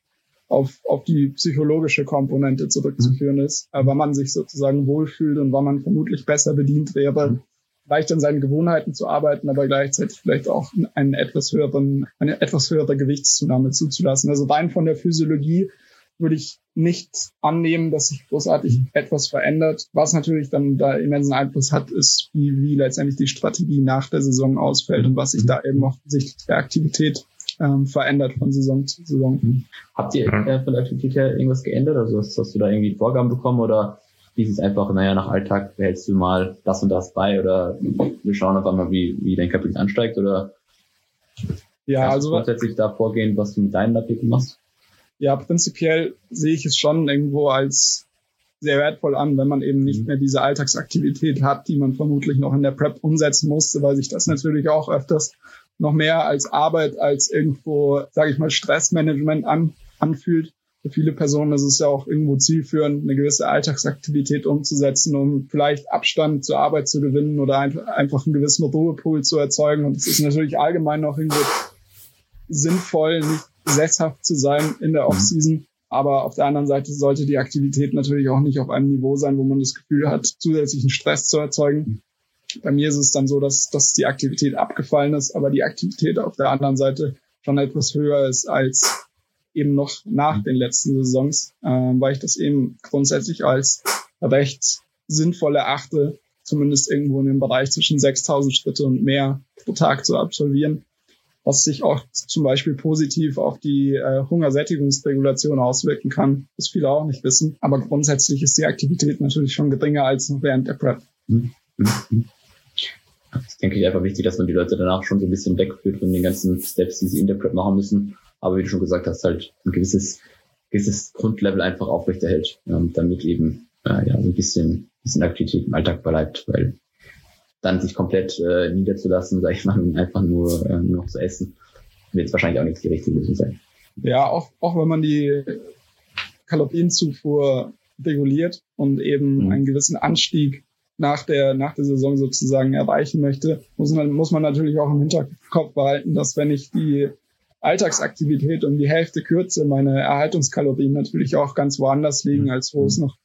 S3: auf, auf die psychologische Komponente zurückzuführen ist, äh, weil man sich sozusagen wohlfühlt und weil man vermutlich besser bedient wäre, leicht an seinen Gewohnheiten zu arbeiten, aber gleichzeitig vielleicht auch einen etwas höheren, eine etwas höhere Gewichtszunahme zuzulassen. Also rein von der Physiologie würde ich nicht annehmen, dass sich großartig etwas verändert. Was natürlich dann da immensen Einfluss hat, ist, wie, wie letztendlich die Strategie nach der Saison ausfällt und was sich da eben auch hinsichtlich der Aktivität ähm, verändert von Saison zu Saison.
S2: Mhm. Habt ihr äh, von der Aktivität her irgendwas geändert? Also hast, hast du da irgendwie Vorgaben bekommen oder ist es einfach, naja, nach Alltag behältst du mal das und das bei oder wir schauen auf einmal, wie, wie dein Kapitel ansteigt oder
S3: ja, also
S2: grundsätzlich da vorgehen, was du mit deinen Artikeln machst?
S3: Ja, prinzipiell sehe ich es schon irgendwo als sehr wertvoll an, wenn man eben nicht mhm. mehr diese Alltagsaktivität hat, die man vermutlich noch in der Prep umsetzen musste, weil sich das natürlich auch öfters noch mehr als Arbeit, als irgendwo, sage ich mal, Stressmanagement an, anfühlt. Für viele Personen ist es ja auch irgendwo zielführend, eine gewisse Alltagsaktivität umzusetzen, um vielleicht Abstand zur Arbeit zu gewinnen oder einfach einen gewissen Ruhepool zu erzeugen. Und es ist natürlich allgemein auch irgendwo sinnvoll, nicht sesshaft zu sein in der Offseason. Aber auf der anderen Seite sollte die Aktivität natürlich auch nicht auf einem Niveau sein, wo man das Gefühl hat, zusätzlichen Stress zu erzeugen. Bei mir ist es dann so, dass, dass die Aktivität abgefallen ist, aber die Aktivität auf der anderen Seite schon etwas höher ist als eben noch nach den letzten Saisons, äh, weil ich das eben grundsätzlich als recht sinnvoll erachte, zumindest irgendwo in dem Bereich zwischen 6000 Schritte und mehr pro Tag zu absolvieren, was sich auch zum Beispiel positiv auf die äh, Hungersättigungsregulation auswirken kann, was viele auch nicht wissen. Aber grundsätzlich ist die Aktivität natürlich schon geringer als noch während der Prep. Mhm.
S2: Das denke ich einfach wichtig, dass man die Leute danach schon so ein bisschen wegführt von den ganzen Steps, die sie in der Prep machen müssen. Aber wie du schon gesagt hast, halt ein gewisses, gewisses Grundlevel einfach aufrechterhält, ähm, damit eben äh, ja, so ein bisschen, bisschen Aktivität im Alltag bleibt, weil dann sich komplett äh, niederzulassen, <laughs> sag ich mal, und einfach nur, äh, nur noch zu essen, wird wahrscheinlich auch nicht die richtige Lösung sein.
S3: Ja, auch, auch wenn man die Kalorienzufuhr reguliert und eben mhm. einen gewissen Anstieg nach der, nach der Saison sozusagen erreichen möchte, muss man, muss man natürlich auch im Hinterkopf behalten, dass wenn ich die Alltagsaktivität um die Hälfte kürze, meine Erhaltungskalorien natürlich auch ganz woanders liegen, mhm. als wo es noch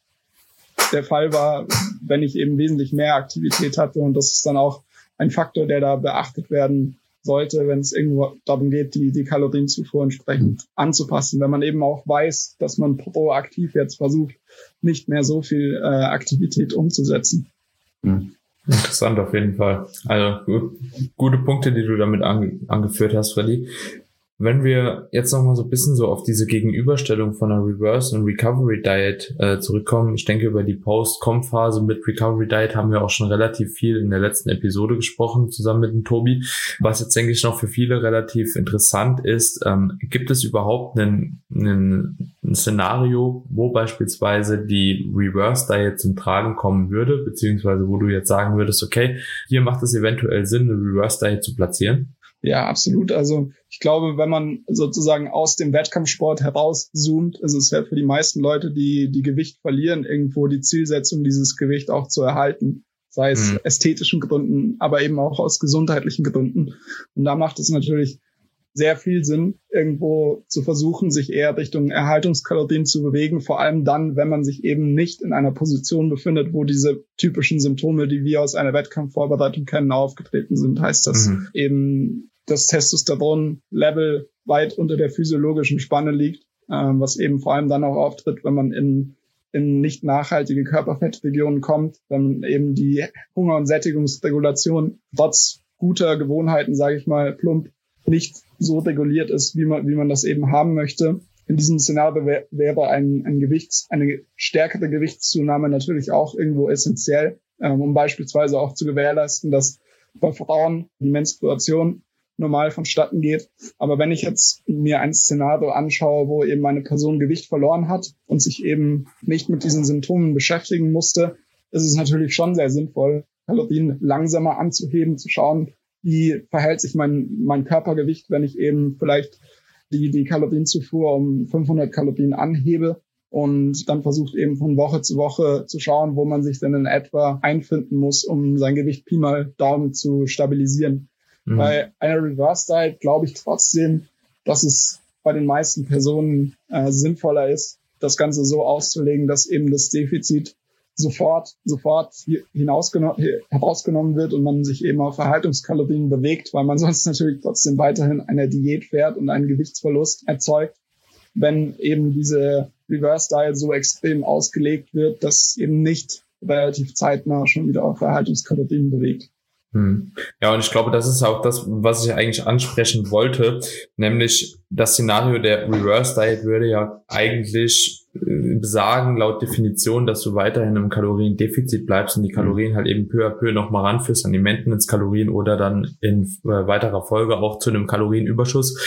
S3: der Fall war, wenn ich eben wesentlich mehr Aktivität hatte. Und das ist dann auch ein Faktor, der da beachtet werden sollte, wenn es irgendwo darum geht, die, die Kalorienzufuhr entsprechend anzupassen. Wenn man eben auch weiß, dass man proaktiv jetzt versucht, nicht mehr so viel äh, Aktivität umzusetzen.
S1: Hm. Interessant auf jeden Fall. Also gute Punkte, die du damit ange angeführt hast, Freddy. Wenn wir jetzt nochmal so ein bisschen so auf diese Gegenüberstellung von einer Reverse und Recovery Diet äh, zurückkommen, ich denke, über die Post-Com-Phase mit Recovery Diet haben wir auch schon relativ viel in der letzten Episode gesprochen, zusammen mit dem Tobi. Was jetzt, denke ich, noch für viele relativ interessant ist, ähm, gibt es überhaupt einen, einen, ein Szenario, wo beispielsweise die Reverse Diet zum Tragen kommen würde, beziehungsweise wo du jetzt sagen würdest, okay, hier macht es eventuell Sinn, eine Reverse Diet zu platzieren?
S3: Ja, absolut. Also ich glaube, wenn man sozusagen aus dem Wettkampfsport herauszoomt, ist es ja für die meisten Leute, die die Gewicht verlieren, irgendwo die Zielsetzung, dieses Gewicht auch zu erhalten. Sei es mhm. ästhetischen Gründen, aber eben auch aus gesundheitlichen Gründen. Und da macht es natürlich sehr viel Sinn, irgendwo zu versuchen, sich eher Richtung Erhaltungskalorien zu bewegen, vor allem dann, wenn man sich eben nicht in einer Position befindet, wo diese typischen Symptome, die wir aus einer Wettkampfvorbereitung kennen, aufgetreten sind. Heißt das mhm. eben das Testosteron-Level weit unter der physiologischen Spanne liegt, ähm, was eben vor allem dann auch auftritt, wenn man in, in nicht nachhaltige Körperfettregionen kommt, wenn eben die Hunger- und Sättigungsregulation trotz guter Gewohnheiten, sage ich mal, plump nicht so reguliert ist, wie man, wie man das eben haben möchte. In diesem Szenario wäre ein, ein Gewichts, eine stärkere Gewichtszunahme natürlich auch irgendwo essentiell, ähm, um beispielsweise auch zu gewährleisten, dass bei Frauen die Menstruation normal vonstatten geht. Aber wenn ich jetzt mir ein Szenario anschaue, wo eben eine Person Gewicht verloren hat und sich eben nicht mit diesen Symptomen beschäftigen musste, ist es natürlich schon sehr sinnvoll, Kalorien langsamer anzuheben, zu schauen, wie verhält sich mein, mein Körpergewicht, wenn ich eben vielleicht die, die Kalorienzufuhr um 500 Kalorien anhebe und dann versucht eben von Woche zu Woche zu schauen, wo man sich denn in etwa einfinden muss, um sein Gewicht Pi mal Daumen zu stabilisieren. Mhm. Bei einer Reverse Diet glaube ich trotzdem, dass es bei den meisten Personen äh, sinnvoller ist, das Ganze so auszulegen, dass eben das Defizit sofort, sofort herausgenommen wird und man sich eben auf Verhaltungskalorien bewegt, weil man <laughs> sonst natürlich trotzdem weiterhin eine Diät fährt und einen Gewichtsverlust erzeugt. wenn eben diese Reverse Diet so extrem ausgelegt wird, dass eben nicht relativ zeitnah schon wieder auf Erhaltungskalorien bewegt.
S1: Hm. Ja, und ich glaube, das ist auch das, was ich eigentlich ansprechen wollte, nämlich das Szenario der Reverse Diet würde ja eigentlich äh, besagen, laut Definition, dass du weiterhin im Kaloriendefizit bleibst und die Kalorien halt eben peu à peu nochmal ranführst an die Maintenance-Kalorien oder dann in äh, weiterer Folge auch zu einem Kalorienüberschuss.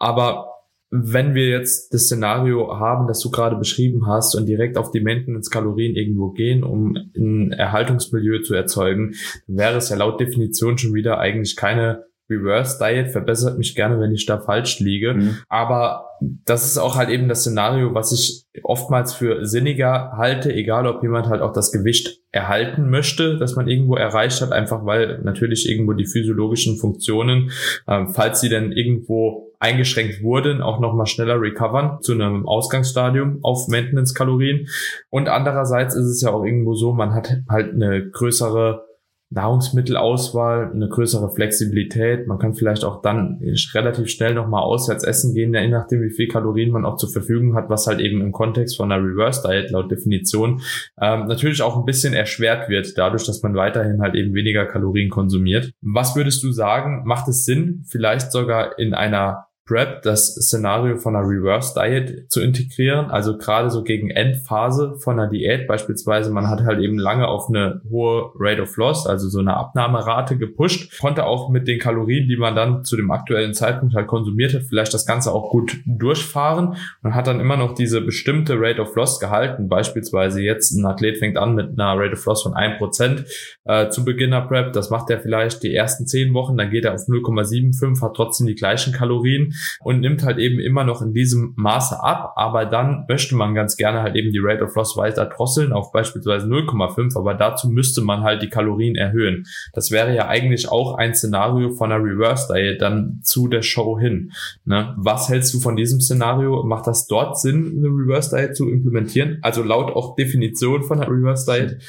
S1: Aber wenn wir jetzt das Szenario haben, das du gerade beschrieben hast und direkt auf die Maintenance-Kalorien irgendwo gehen, um ein Erhaltungsmilieu zu erzeugen, wäre es ja laut Definition schon wieder eigentlich keine Reverse Diet. Verbessert mich gerne, wenn ich da falsch liege. Mhm. Aber das ist auch halt eben das Szenario, was ich oftmals für sinniger halte, egal ob jemand halt auch das Gewicht erhalten möchte, das man irgendwo erreicht hat, einfach weil natürlich irgendwo die physiologischen Funktionen, äh, falls sie denn irgendwo eingeschränkt wurden, auch nochmal schneller recovern zu einem Ausgangsstadium auf Maintenance-Kalorien. Und andererseits ist es ja auch irgendwo so, man hat halt eine größere Nahrungsmittelauswahl, eine größere Flexibilität. Man kann vielleicht auch dann relativ schnell nochmal auswärts essen gehen, je nachdem, wie viel Kalorien man auch zur Verfügung hat, was halt eben im Kontext von einer Reverse Diet laut Definition ähm, natürlich auch ein bisschen erschwert wird, dadurch, dass man weiterhin halt eben weniger Kalorien konsumiert. Was würdest du sagen, macht es Sinn, vielleicht sogar in einer Prep das Szenario von einer Reverse Diet zu integrieren. Also gerade so gegen Endphase von einer Diät beispielsweise, man hat halt eben lange auf eine hohe Rate of Loss, also so eine Abnahmerate gepusht, konnte auch mit den Kalorien, die man dann zu dem aktuellen Zeitpunkt halt konsumiert hat, vielleicht das Ganze auch gut durchfahren und hat dann immer noch diese bestimmte Rate of Loss gehalten. Beispielsweise jetzt ein Athlet fängt an mit einer Rate of Loss von 1% äh, zu Beginner Prep. Das macht er vielleicht die ersten 10 Wochen, dann geht er auf 0,75, hat trotzdem die gleichen Kalorien und nimmt halt eben immer noch in diesem Maße ab, aber dann möchte man ganz gerne halt eben die Rate of Loss weiter drosseln auf beispielsweise 0,5, aber dazu müsste man halt die Kalorien erhöhen. Das wäre ja eigentlich auch ein Szenario von einer Reverse Diet dann zu der Show hin. Ne? Was hältst du von diesem Szenario? Macht das dort Sinn, eine Reverse Diet zu implementieren? Also laut auch Definition von einer Reverse Diet?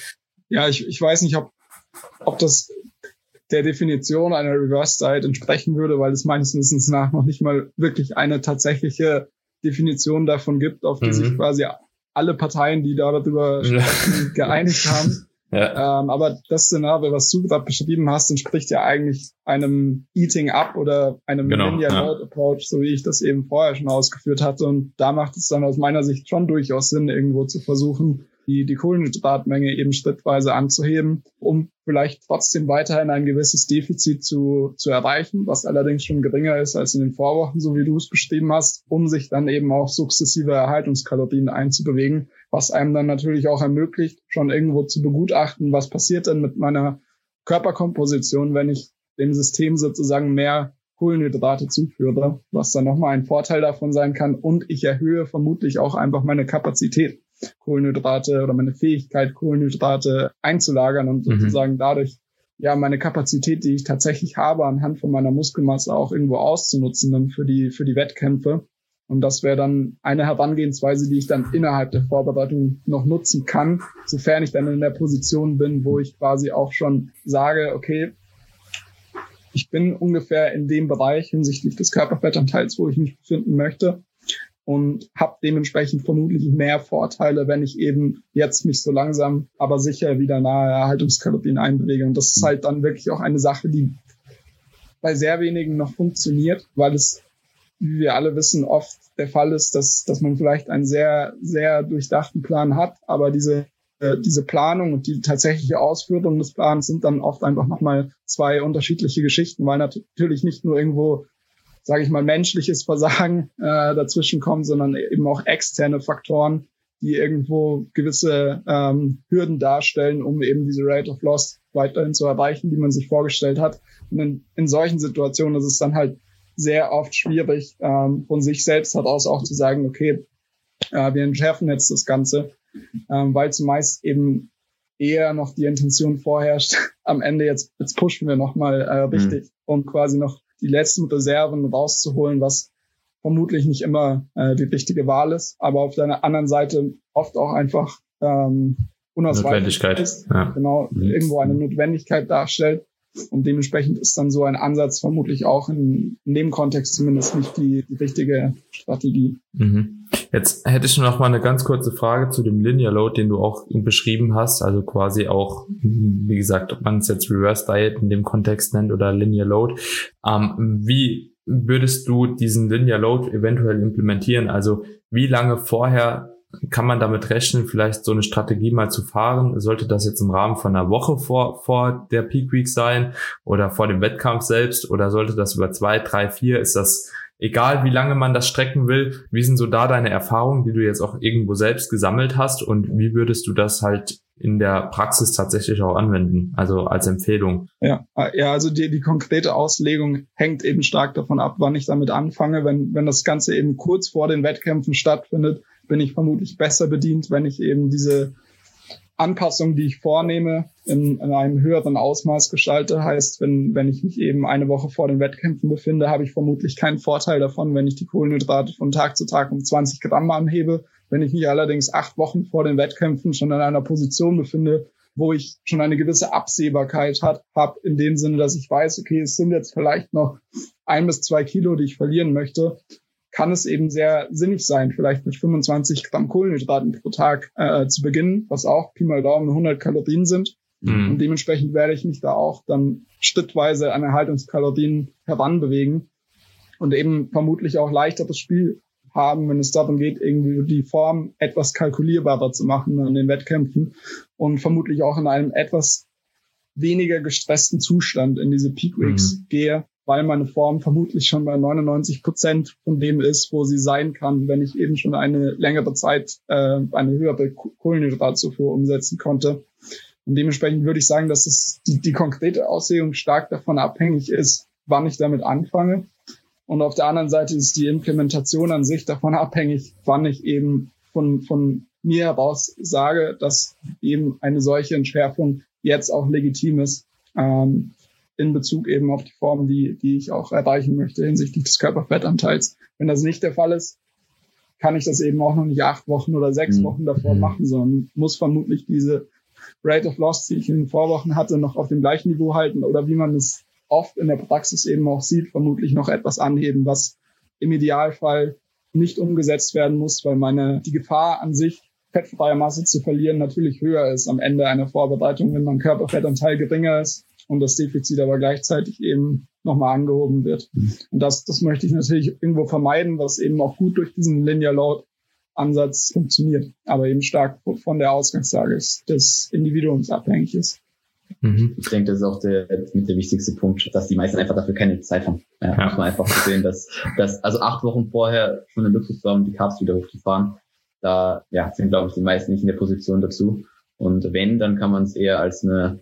S3: Ja, ich, ich weiß nicht, ob, ob das der Definition einer Reverse Diet entsprechen würde, weil es meines Wissens nach noch nicht mal wirklich eine tatsächliche Definition davon gibt, auf die mhm. sich quasi alle Parteien, die da darüber <laughs> sprechen, geeinigt haben. Ja. Ähm, aber das Szenario, was du gerade beschrieben hast, entspricht ja eigentlich einem Eating Up oder einem genau, Linear ja. Approach, so wie ich das eben vorher schon ausgeführt hatte. Und da macht es dann aus meiner Sicht schon durchaus Sinn, irgendwo zu versuchen, die, die Kohlenhydratmenge eben schrittweise anzuheben, um vielleicht trotzdem weiterhin ein gewisses Defizit zu, zu erreichen, was allerdings schon geringer ist als in den Vorwochen, so wie du es beschrieben hast, um sich dann eben auch sukzessive Erhaltungskalorien einzubewegen, was einem dann natürlich auch ermöglicht, schon irgendwo zu begutachten, was passiert denn mit meiner Körperkomposition, wenn ich dem System sozusagen mehr Kohlenhydrate zuführe, was dann nochmal ein Vorteil davon sein kann. Und ich erhöhe vermutlich auch einfach meine Kapazität. Kohlenhydrate oder meine Fähigkeit, Kohlenhydrate einzulagern und mhm. sozusagen dadurch ja meine Kapazität, die ich tatsächlich habe, anhand von meiner Muskelmasse auch irgendwo auszunutzen dann für die, für die Wettkämpfe. Und das wäre dann eine Herangehensweise, die ich dann innerhalb der Vorbereitung noch nutzen kann, sofern ich dann in der Position bin, wo ich quasi auch schon sage, okay, ich bin ungefähr in dem Bereich hinsichtlich des Körperfettanteils, wo ich mich befinden möchte und habe dementsprechend vermutlich mehr Vorteile, wenn ich eben jetzt mich so langsam, aber sicher wieder nahe Erhaltungskalorien einbewege. Und das ist halt dann wirklich auch eine Sache, die bei sehr wenigen noch funktioniert, weil es, wie wir alle wissen, oft der Fall ist, dass, dass man vielleicht einen sehr, sehr durchdachten Plan hat, aber diese äh, diese Planung und die tatsächliche Ausführung des Plans sind dann oft einfach nochmal zwei unterschiedliche Geschichten, weil natürlich nicht nur irgendwo sage ich mal, menschliches Versagen äh, dazwischen kommt, sondern eben auch externe Faktoren, die irgendwo gewisse ähm, Hürden darstellen, um eben diese Rate of Loss weiterhin zu erreichen, die man sich vorgestellt hat. Und in, in solchen Situationen ist es dann halt sehr oft schwierig, ähm, von sich selbst heraus auch zu sagen, okay, äh, wir entschärfen jetzt das Ganze, ähm, weil zumeist eben eher noch die Intention vorherrscht, <laughs> am Ende jetzt, jetzt pushen wir nochmal äh, richtig, mhm. um quasi noch die letzten Reserven rauszuholen, was vermutlich nicht immer äh, die richtige Wahl ist, aber auf der anderen Seite oft auch einfach ähm,
S1: Notwendigkeit
S3: ist, ja. genau mhm. irgendwo eine Notwendigkeit darstellt. Und dementsprechend ist dann so ein Ansatz vermutlich auch in, in dem Kontext zumindest nicht die, die richtige Strategie.
S1: Mhm. Jetzt hätte ich noch mal eine ganz kurze Frage zu dem Linear Load, den du auch beschrieben hast. Also quasi auch, wie gesagt, ob man es jetzt Reverse Diet in dem Kontext nennt oder Linear Load. Ähm, wie würdest du diesen Linear Load eventuell implementieren? Also wie lange vorher kann man damit rechnen, vielleicht so eine Strategie mal zu fahren? Sollte das jetzt im Rahmen von einer Woche vor, vor der Peak Week sein oder vor dem Wettkampf selbst oder sollte das über zwei, drei, vier? Ist das egal, wie lange man das strecken will? Wie sind so da deine Erfahrungen, die du jetzt auch irgendwo selbst gesammelt hast und wie würdest du das halt in der Praxis tatsächlich auch anwenden, also als Empfehlung.
S3: Ja, ja, also die, die konkrete Auslegung hängt eben stark davon ab, wann ich damit anfange. Wenn, wenn das Ganze eben kurz vor den Wettkämpfen stattfindet, bin ich vermutlich besser bedient, wenn ich eben diese Anpassung, die ich vornehme, in, in einem höheren Ausmaß gestalte. Heißt, wenn, wenn ich mich eben eine Woche vor den Wettkämpfen befinde, habe ich vermutlich keinen Vorteil davon, wenn ich die Kohlenhydrate von Tag zu Tag um 20 Gramm anhebe. Wenn ich mich allerdings acht Wochen vor den Wettkämpfen schon in einer Position befinde, wo ich schon eine gewisse Absehbarkeit habe, in dem Sinne, dass ich weiß, okay, es sind jetzt vielleicht noch ein bis zwei Kilo, die ich verlieren möchte, kann es eben sehr sinnig sein, vielleicht mit 25 Gramm Kohlenhydraten pro Tag äh, zu beginnen, was auch Pi mal Daumen 100 Kalorien sind. Mhm. Und dementsprechend werde ich mich da auch dann schrittweise an Erhaltungskalorien heranbewegen und eben vermutlich auch leichter das Spiel haben, wenn es darum geht, irgendwie die Form etwas kalkulierbarer zu machen an den Wettkämpfen und vermutlich auch in einem etwas weniger gestressten Zustand in diese Peak Weeks mhm. gehe, weil meine Form vermutlich schon bei 99 Prozent von dem ist, wo sie sein kann, wenn ich eben schon eine längere Zeit äh, eine höhere Kohlenhydratzufuhr umsetzen konnte. Und dementsprechend würde ich sagen, dass es die, die konkrete Aussehung stark davon abhängig ist, wann ich damit anfange. Und auf der anderen Seite ist die Implementation an sich davon abhängig, wann ich eben von, von mir heraus sage, dass eben eine solche Entschärfung jetzt auch legitim ist. Ähm, in Bezug eben auf die Form, die, die ich auch erreichen möchte hinsichtlich des Körperfettanteils. Wenn das nicht der Fall ist, kann ich das eben auch noch nicht acht Wochen oder sechs mhm. Wochen davor mhm. machen, sondern muss vermutlich diese Rate of Loss, die ich in den Vorwochen hatte, noch auf dem gleichen Niveau halten oder wie man es oft in der Praxis eben auch sieht, vermutlich noch etwas anheben, was im Idealfall nicht umgesetzt werden muss, weil meine, die Gefahr an sich, fettfreie Masse zu verlieren, natürlich höher ist am Ende einer Vorbereitung, wenn mein Körperfettanteil geringer ist und das Defizit aber gleichzeitig eben nochmal angehoben wird. Und das, das möchte ich natürlich irgendwo vermeiden, was eben auch gut durch diesen Linear Load Ansatz funktioniert, aber eben stark von der Ausgangslage des Individuums abhängig ist.
S2: Mhm. Ich denke, das ist auch der, mit der wichtigste Punkt, dass die meisten einfach dafür keine Zeit haben. Ja, ja. Muss man einfach sehen, dass, dass also acht Wochen vorher schon eine Luxus zu haben, die Carbs wieder hochzufahren. Da ja, sind, glaube ich, die meisten nicht in der Position dazu. Und wenn, dann kann man es eher als eine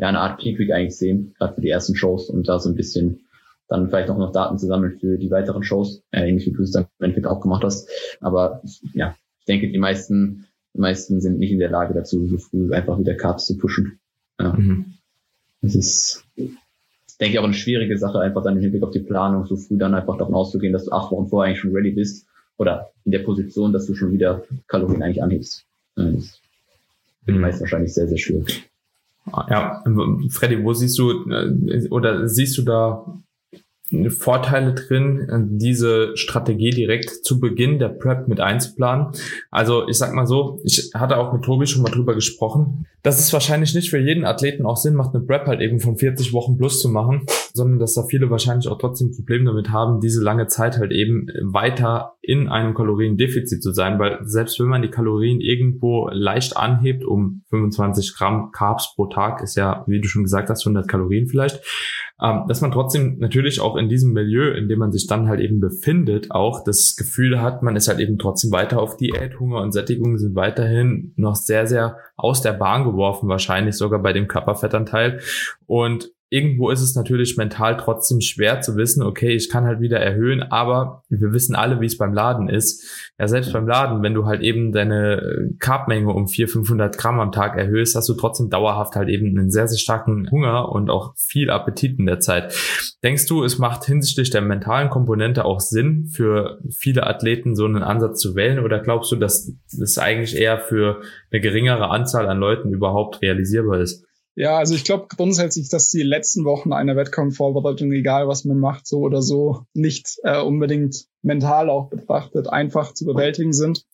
S2: ja, eine Art Peak Week eigentlich sehen, gerade für die ersten Shows und da so ein bisschen dann vielleicht auch noch Daten zu sammeln für die weiteren Shows, äh, ähnlich wie du es dann im Endeffekt auch gemacht hast. Aber ja, ich denke, die meisten, die meisten sind nicht in der Lage dazu, so früh einfach wieder Carbs zu pushen. Ja. Mhm. Das ist, denke ich, auch eine schwierige Sache, einfach dann im Hinblick auf die Planung, so früh dann einfach davon auszugehen, dass du acht Wochen vorher eigentlich schon ready bist oder in der Position, dass du schon wieder Kalorien eigentlich anhebst. Das ist für die mhm. meisten wahrscheinlich sehr, sehr schwierig.
S1: Ja, Freddy, wo siehst du äh, oder siehst du da Vorteile drin, diese Strategie direkt zu Beginn der Prep mit einzuplanen. Also ich sag mal so, ich hatte auch mit Tobi schon mal drüber gesprochen, dass es wahrscheinlich nicht für jeden Athleten auch Sinn macht, eine Prep halt eben von 40 Wochen plus zu machen, sondern dass da viele wahrscheinlich auch trotzdem Probleme damit haben, diese lange Zeit halt eben weiter in einem Kaloriendefizit zu sein, weil selbst wenn man die Kalorien irgendwo leicht anhebt, um 25 Gramm Carbs pro Tag ist ja, wie du schon gesagt hast, 100 Kalorien vielleicht, ähm, dass man trotzdem natürlich auch in diesem Milieu, in dem man sich dann halt eben befindet, auch das Gefühl hat, man ist halt eben trotzdem weiter auf Diät, Hunger und Sättigung sind weiterhin noch sehr, sehr aus der Bahn geworfen, wahrscheinlich sogar bei dem Körperfettanteil. Und irgendwo ist es natürlich mental trotzdem schwer zu wissen, okay, ich kann halt wieder erhöhen, aber wir wissen alle, wie es beim Laden ist. Ja, selbst beim Laden, wenn du halt eben deine Carbmenge um 400, 500 Gramm am Tag erhöhst, hast du trotzdem dauerhaft halt eben einen sehr, sehr starken Hunger und auch viel Appetit in der Zeit. Denkst du, es macht hinsichtlich der mentalen Komponente auch Sinn, für viele Athleten so einen Ansatz zu wählen oder glaubst du, dass das eigentlich eher für eine geringere Anzahl an Leuten überhaupt realisierbar ist?
S3: Ja, also ich glaube grundsätzlich, dass die letzten Wochen einer Wettkampfvorbereitung, egal was man macht, so oder so, nicht äh, unbedingt mental auch betrachtet einfach zu bewältigen sind.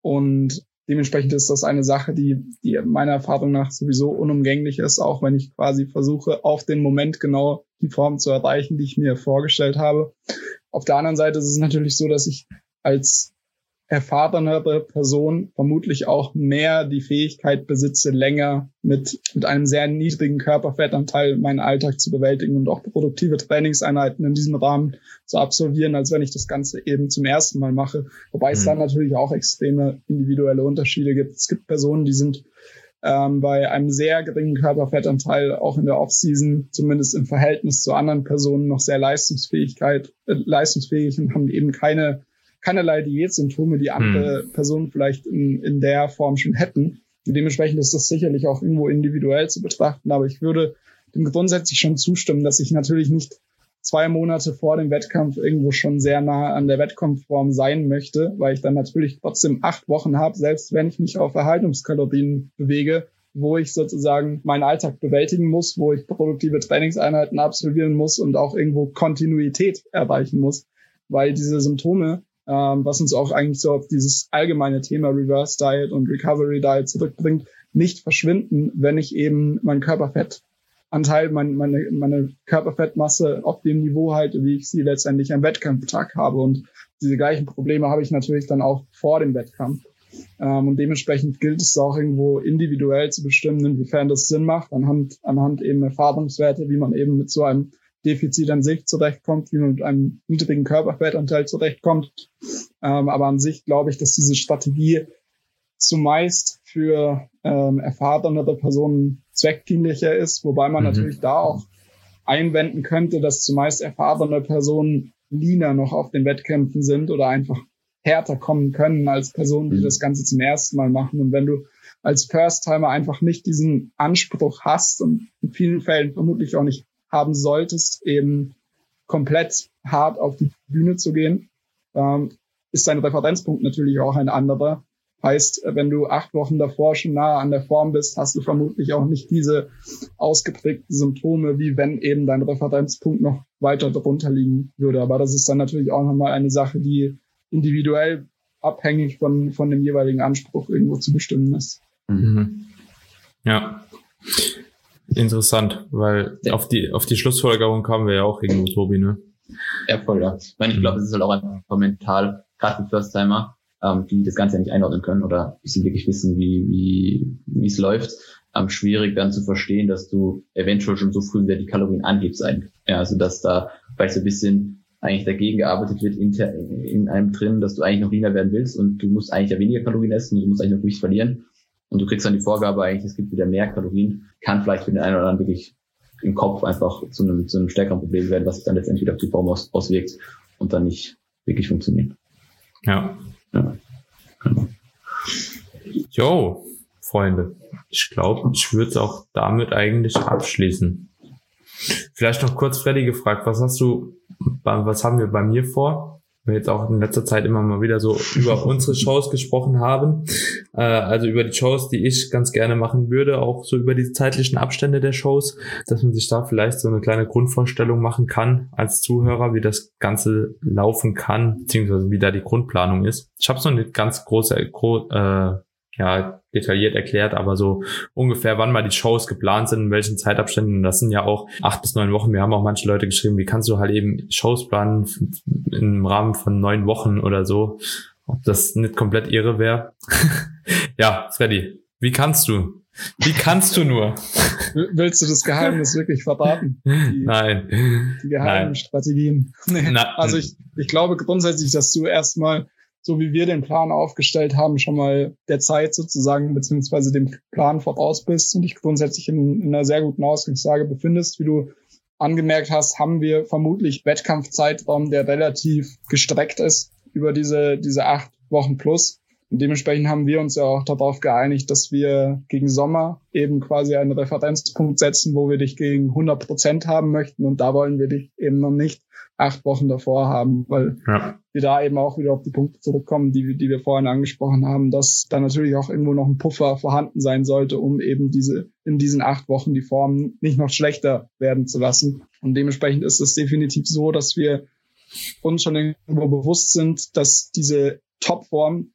S3: Und dementsprechend ist das eine Sache, die, die meiner Erfahrung nach sowieso unumgänglich ist, auch wenn ich quasi versuche, auf den Moment genau die Form zu erreichen, die ich mir vorgestellt habe. Auf der anderen Seite ist es natürlich so, dass ich als erfahrenere Person vermutlich auch mehr die Fähigkeit besitze, länger mit, mit einem sehr niedrigen Körperfettanteil meinen Alltag zu bewältigen und auch produktive Trainingseinheiten in diesem Rahmen zu absolvieren, als wenn ich das Ganze eben zum ersten Mal mache. Wobei mhm. es dann natürlich auch extreme individuelle Unterschiede gibt. Es gibt Personen, die sind ähm, bei einem sehr geringen Körperfettanteil auch in der Offseason, zumindest im Verhältnis zu anderen Personen, noch sehr Leistungsfähigkeit, äh, leistungsfähig und haben eben keine keinerlei Diätsymptome, die andere hm. Personen vielleicht in, in der Form schon hätten. Und dementsprechend ist das sicherlich auch irgendwo individuell zu betrachten, aber ich würde dem grundsätzlich schon zustimmen, dass ich natürlich nicht zwei Monate vor dem Wettkampf irgendwo schon sehr nah an der Wettkampfform sein möchte, weil ich dann natürlich trotzdem acht Wochen habe, selbst wenn ich mich auf Erhaltungskalorien bewege, wo ich sozusagen meinen Alltag bewältigen muss, wo ich produktive Trainingseinheiten absolvieren muss und auch irgendwo Kontinuität erreichen muss, weil diese Symptome ähm, was uns auch eigentlich so auf dieses allgemeine Thema Reverse Diet und Recovery Diet zurückbringt, nicht verschwinden, wenn ich eben mein Körperfettanteil, mein, meine, meine Körperfettmasse auf dem Niveau halte, wie ich sie letztendlich am Wettkampftag habe. Und diese gleichen Probleme habe ich natürlich dann auch vor dem Wettkampf. Ähm, und dementsprechend gilt es auch irgendwo individuell zu bestimmen, inwiefern das Sinn macht, anhand, anhand eben Erfahrungswerte, wie man eben mit so einem Defizit an sich zurechtkommt, wie man mit einem niedrigen Körperfettanteil zurechtkommt. Ähm, aber an sich glaube ich, dass diese Strategie zumeist für ähm, erfahrenere Personen zweckdienlicher ist, wobei man mhm. natürlich da auch einwenden könnte, dass zumeist erfahrene Personen leaner noch auf den Wettkämpfen sind oder einfach härter kommen können als Personen, die mhm. das Ganze zum ersten Mal machen. Und wenn du als First-Timer einfach nicht diesen Anspruch hast und in vielen Fällen vermutlich auch nicht haben solltest, eben komplett hart auf die Bühne zu gehen, ähm, ist dein Referenzpunkt natürlich auch ein anderer. Heißt, wenn du acht Wochen davor schon nah an der Form bist, hast du vermutlich auch nicht diese ausgeprägten Symptome, wie wenn eben dein Referenzpunkt noch weiter darunter liegen würde. Aber das ist dann natürlich auch nochmal eine Sache, die individuell abhängig von, von dem jeweiligen Anspruch irgendwo zu bestimmen ist.
S1: Mhm. Ja. Interessant, weil ja. auf die auf die Schlussfolgerung kamen wir ja auch irgendwo, Tobi, ne?
S2: Ja, voll, ja. Ich meine, ich glaube, es ist halt auch einfach mental, gerade für First-Timer, ähm, die das Ganze ja nicht einordnen können oder sie wirklich wissen, wie wie wie es läuft, ähm, schwierig dann zu verstehen, dass du eventuell schon so früh wieder die Kalorien anhebst eigentlich. Ja, also dass da vielleicht so ein bisschen eigentlich dagegen gearbeitet wird in, in einem drin, dass du eigentlich noch leaner werden willst und du musst eigentlich ja weniger Kalorien essen und du musst eigentlich noch Gewicht verlieren und du kriegst dann die Vorgabe eigentlich, es gibt wieder mehr Kalorien, kann vielleicht für den einen oder anderen wirklich im Kopf einfach zu einem, zu einem stärkeren Problem werden, was sich dann letztendlich wieder auf die Form aus, auswirkt und dann nicht wirklich funktioniert.
S1: Ja. ja. Genau. Jo, Freunde, ich glaube, ich würde es auch damit eigentlich abschließen. Vielleicht noch kurz Freddy gefragt, was hast du, was haben wir bei mir vor? Wir jetzt auch in letzter Zeit immer mal wieder so über unsere Shows gesprochen haben. Äh, also über die Shows, die ich ganz gerne machen würde, auch so über die zeitlichen Abstände der Shows, dass man sich da vielleicht so eine kleine Grundvorstellung machen kann als Zuhörer, wie das Ganze laufen kann, beziehungsweise wie da die Grundplanung ist. Ich habe so eine ganz große, äh, ja, detailliert erklärt, aber so ungefähr, wann mal die Shows geplant sind, in welchen Zeitabständen. Das sind ja auch acht bis neun Wochen. Wir haben auch manche Leute geschrieben, wie kannst du halt eben Shows planen im Rahmen von neun Wochen oder so. Ob das nicht komplett irre wäre. <laughs> ja, Freddy, wie kannst du? Wie kannst du nur? <laughs>
S3: Willst du das Geheimnis wirklich verraten? Die, <laughs>
S1: Nein.
S3: Die geheimen Nein. Strategien. Nee. Na, also ich, ich glaube grundsätzlich, dass du erstmal so wie wir den Plan aufgestellt haben, schon mal der Zeit sozusagen, beziehungsweise dem Plan voraus bist und dich grundsätzlich in, in einer sehr guten Ausgangslage befindest. Wie du angemerkt hast, haben wir vermutlich Wettkampfzeitraum, der relativ gestreckt ist über diese, diese acht Wochen plus. Und dementsprechend haben wir uns ja auch darauf geeinigt, dass wir gegen Sommer eben quasi einen Referenzpunkt setzen, wo wir dich gegen 100 Prozent haben möchten. Und da wollen wir dich eben noch nicht acht Wochen davor haben, weil ja. wir da eben auch wieder auf die Punkte zurückkommen, die, die wir vorhin angesprochen haben, dass da natürlich auch irgendwo noch ein Puffer vorhanden sein sollte, um eben diese in diesen acht Wochen die Form nicht noch schlechter werden zu lassen. Und dementsprechend ist es definitiv so, dass wir uns schon irgendwo bewusst sind, dass diese Topform,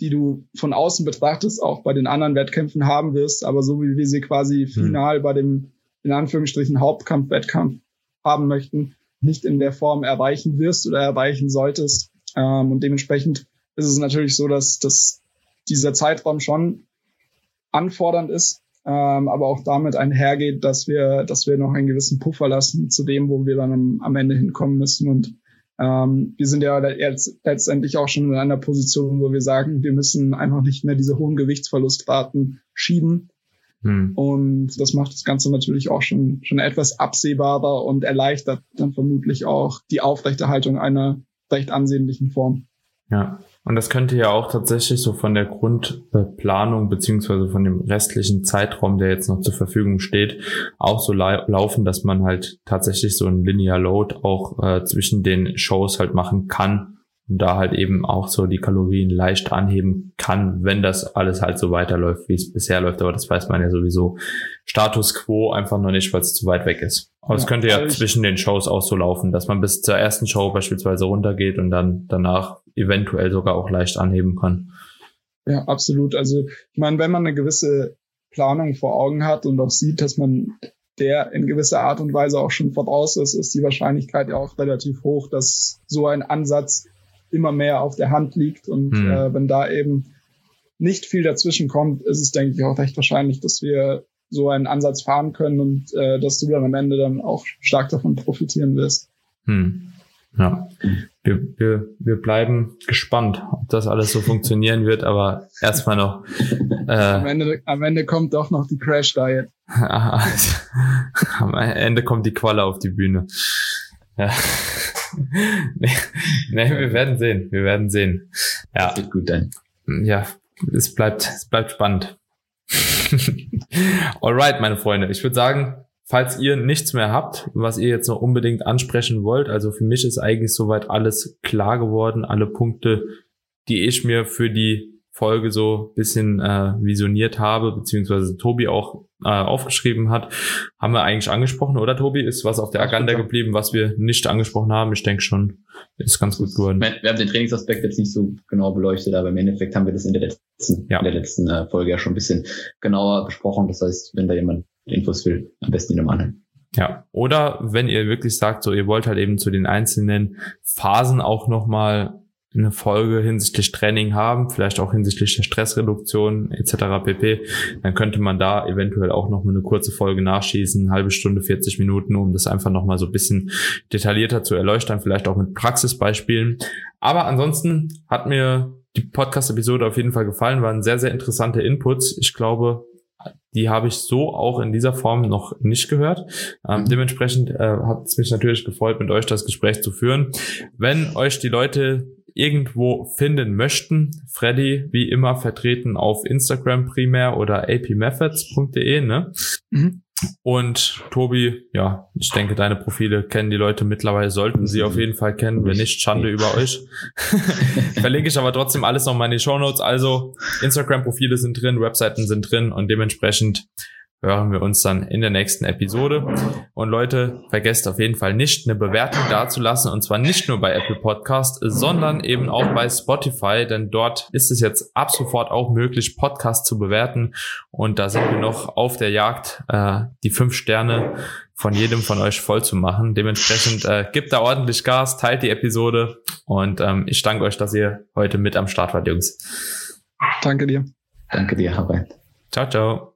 S3: die du von außen betrachtest, auch bei den anderen Wettkämpfen haben wirst, aber so wie wir sie quasi hm. final hm. bei dem in Anführungsstrichen Hauptkampf-Wettkampf haben möchten, nicht in der Form erreichen wirst oder erreichen solltest. Ähm, und dementsprechend ist es natürlich so, dass, dass dieser Zeitraum schon anfordernd ist, ähm, aber auch damit einhergeht, dass wir, dass wir noch einen gewissen Puffer lassen zu dem, wo wir dann am, am Ende hinkommen müssen. Und ähm, wir sind ja jetzt letztendlich auch schon in einer Position, wo wir sagen, wir müssen einfach nicht mehr diese hohen Gewichtsverlustraten schieben, hm. Und das macht das Ganze natürlich auch schon, schon etwas absehbarer und erleichtert dann vermutlich auch die Aufrechterhaltung einer recht ansehnlichen Form.
S1: Ja, und das könnte ja auch tatsächlich so von der Grundplanung beziehungsweise von dem restlichen Zeitraum, der jetzt noch zur Verfügung steht, auch so la laufen, dass man halt tatsächlich so ein Linear Load auch äh, zwischen den Shows halt machen kann und da halt eben auch so die Kalorien leicht anheben kann, wenn das alles halt so weiterläuft, wie es bisher läuft. Aber das weiß man ja sowieso Status quo einfach noch nicht, weil es zu weit weg ist. Aber es ja, könnte ja also zwischen den Shows auch so laufen, dass man bis zur ersten Show beispielsweise runtergeht und dann danach eventuell sogar auch leicht anheben kann.
S3: Ja, absolut. Also ich meine, wenn man eine gewisse Planung vor Augen hat und auch sieht, dass man der in gewisser Art und Weise auch schon voraus ist, ist die Wahrscheinlichkeit ja auch relativ hoch, dass so ein Ansatz immer mehr auf der Hand liegt. Und mhm. äh, wenn da eben nicht viel dazwischen kommt, ist es, denke ich, auch recht wahrscheinlich, dass wir so einen Ansatz fahren können und äh, dass du dann am Ende dann auch stark davon profitieren wirst.
S1: Hm. Ja, wir, wir, wir bleiben gespannt, ob das alles so funktionieren wird, aber erstmal noch.
S3: Äh, am, Ende, am Ende kommt doch noch die Crash Diet. <laughs>
S1: am Ende kommt die Qualle auf die Bühne. Ja <laughs> nee, nee, wir werden sehen. Wir werden sehen. Ja.
S2: Das wird gut dann.
S1: Ja, es bleibt, es bleibt spannend. <laughs> Alright, meine Freunde. Ich würde sagen, falls ihr nichts mehr habt, was ihr jetzt noch unbedingt ansprechen wollt, also für mich ist eigentlich soweit alles klar geworden, alle Punkte, die ich mir für die Folge so bisschen äh, visioniert habe, beziehungsweise Tobi auch äh, aufgeschrieben hat, haben wir eigentlich angesprochen, oder Tobi? Ist was auf der Agenda geblieben, was wir nicht angesprochen haben? Ich denke schon, ist ganz gut geworden.
S2: Wir haben den Trainingsaspekt jetzt nicht so genau beleuchtet, aber im Endeffekt haben wir das in der letzten, ja. in der letzten äh, Folge ja schon ein bisschen genauer besprochen. Das heißt, wenn da jemand Infos will, am besten ihn anhören.
S1: Ja, oder wenn ihr wirklich sagt, so ihr wollt halt eben zu den einzelnen Phasen auch nochmal eine Folge hinsichtlich Training haben, vielleicht auch hinsichtlich der Stressreduktion etc. pp, dann könnte man da eventuell auch noch mal eine kurze Folge nachschießen, halbe Stunde, 40 Minuten, um das einfach noch mal so ein bisschen detaillierter zu erleuchten, vielleicht auch mit Praxisbeispielen. Aber ansonsten hat mir die Podcast-Episode auf jeden Fall gefallen, waren sehr, sehr interessante Inputs. Ich glaube, die habe ich so auch in dieser Form noch nicht gehört. Ähm, dementsprechend äh, hat es mich natürlich gefreut, mit euch das Gespräch zu führen. Wenn euch die Leute irgendwo finden möchten, Freddy wie immer vertreten auf Instagram primär oder apmethods.de, ne? Mhm. Und Tobi, ja, ich denke, deine Profile kennen die Leute mittlerweile, sollten sie auf jeden Fall kennen, wenn nicht, Schande über euch. <laughs> Verlinke ich aber trotzdem alles nochmal in die Show Notes. Also Instagram-Profile sind drin, Webseiten sind drin und dementsprechend hören wir uns dann in der nächsten Episode. Und Leute, vergesst auf jeden Fall nicht, eine Bewertung dazulassen. Und zwar nicht nur bei Apple Podcast, sondern eben auch bei Spotify, denn dort ist es jetzt ab sofort auch möglich, Podcasts zu bewerten. Und da sind wir noch auf der Jagd, äh, die fünf Sterne von jedem von euch voll zu machen. Dementsprechend äh, gibt da ordentlich Gas, teilt die Episode und ähm, ich danke euch, dass ihr heute mit am Start wart, Jungs.
S3: Danke dir.
S2: Danke dir, Harald.
S1: Ciao, ciao.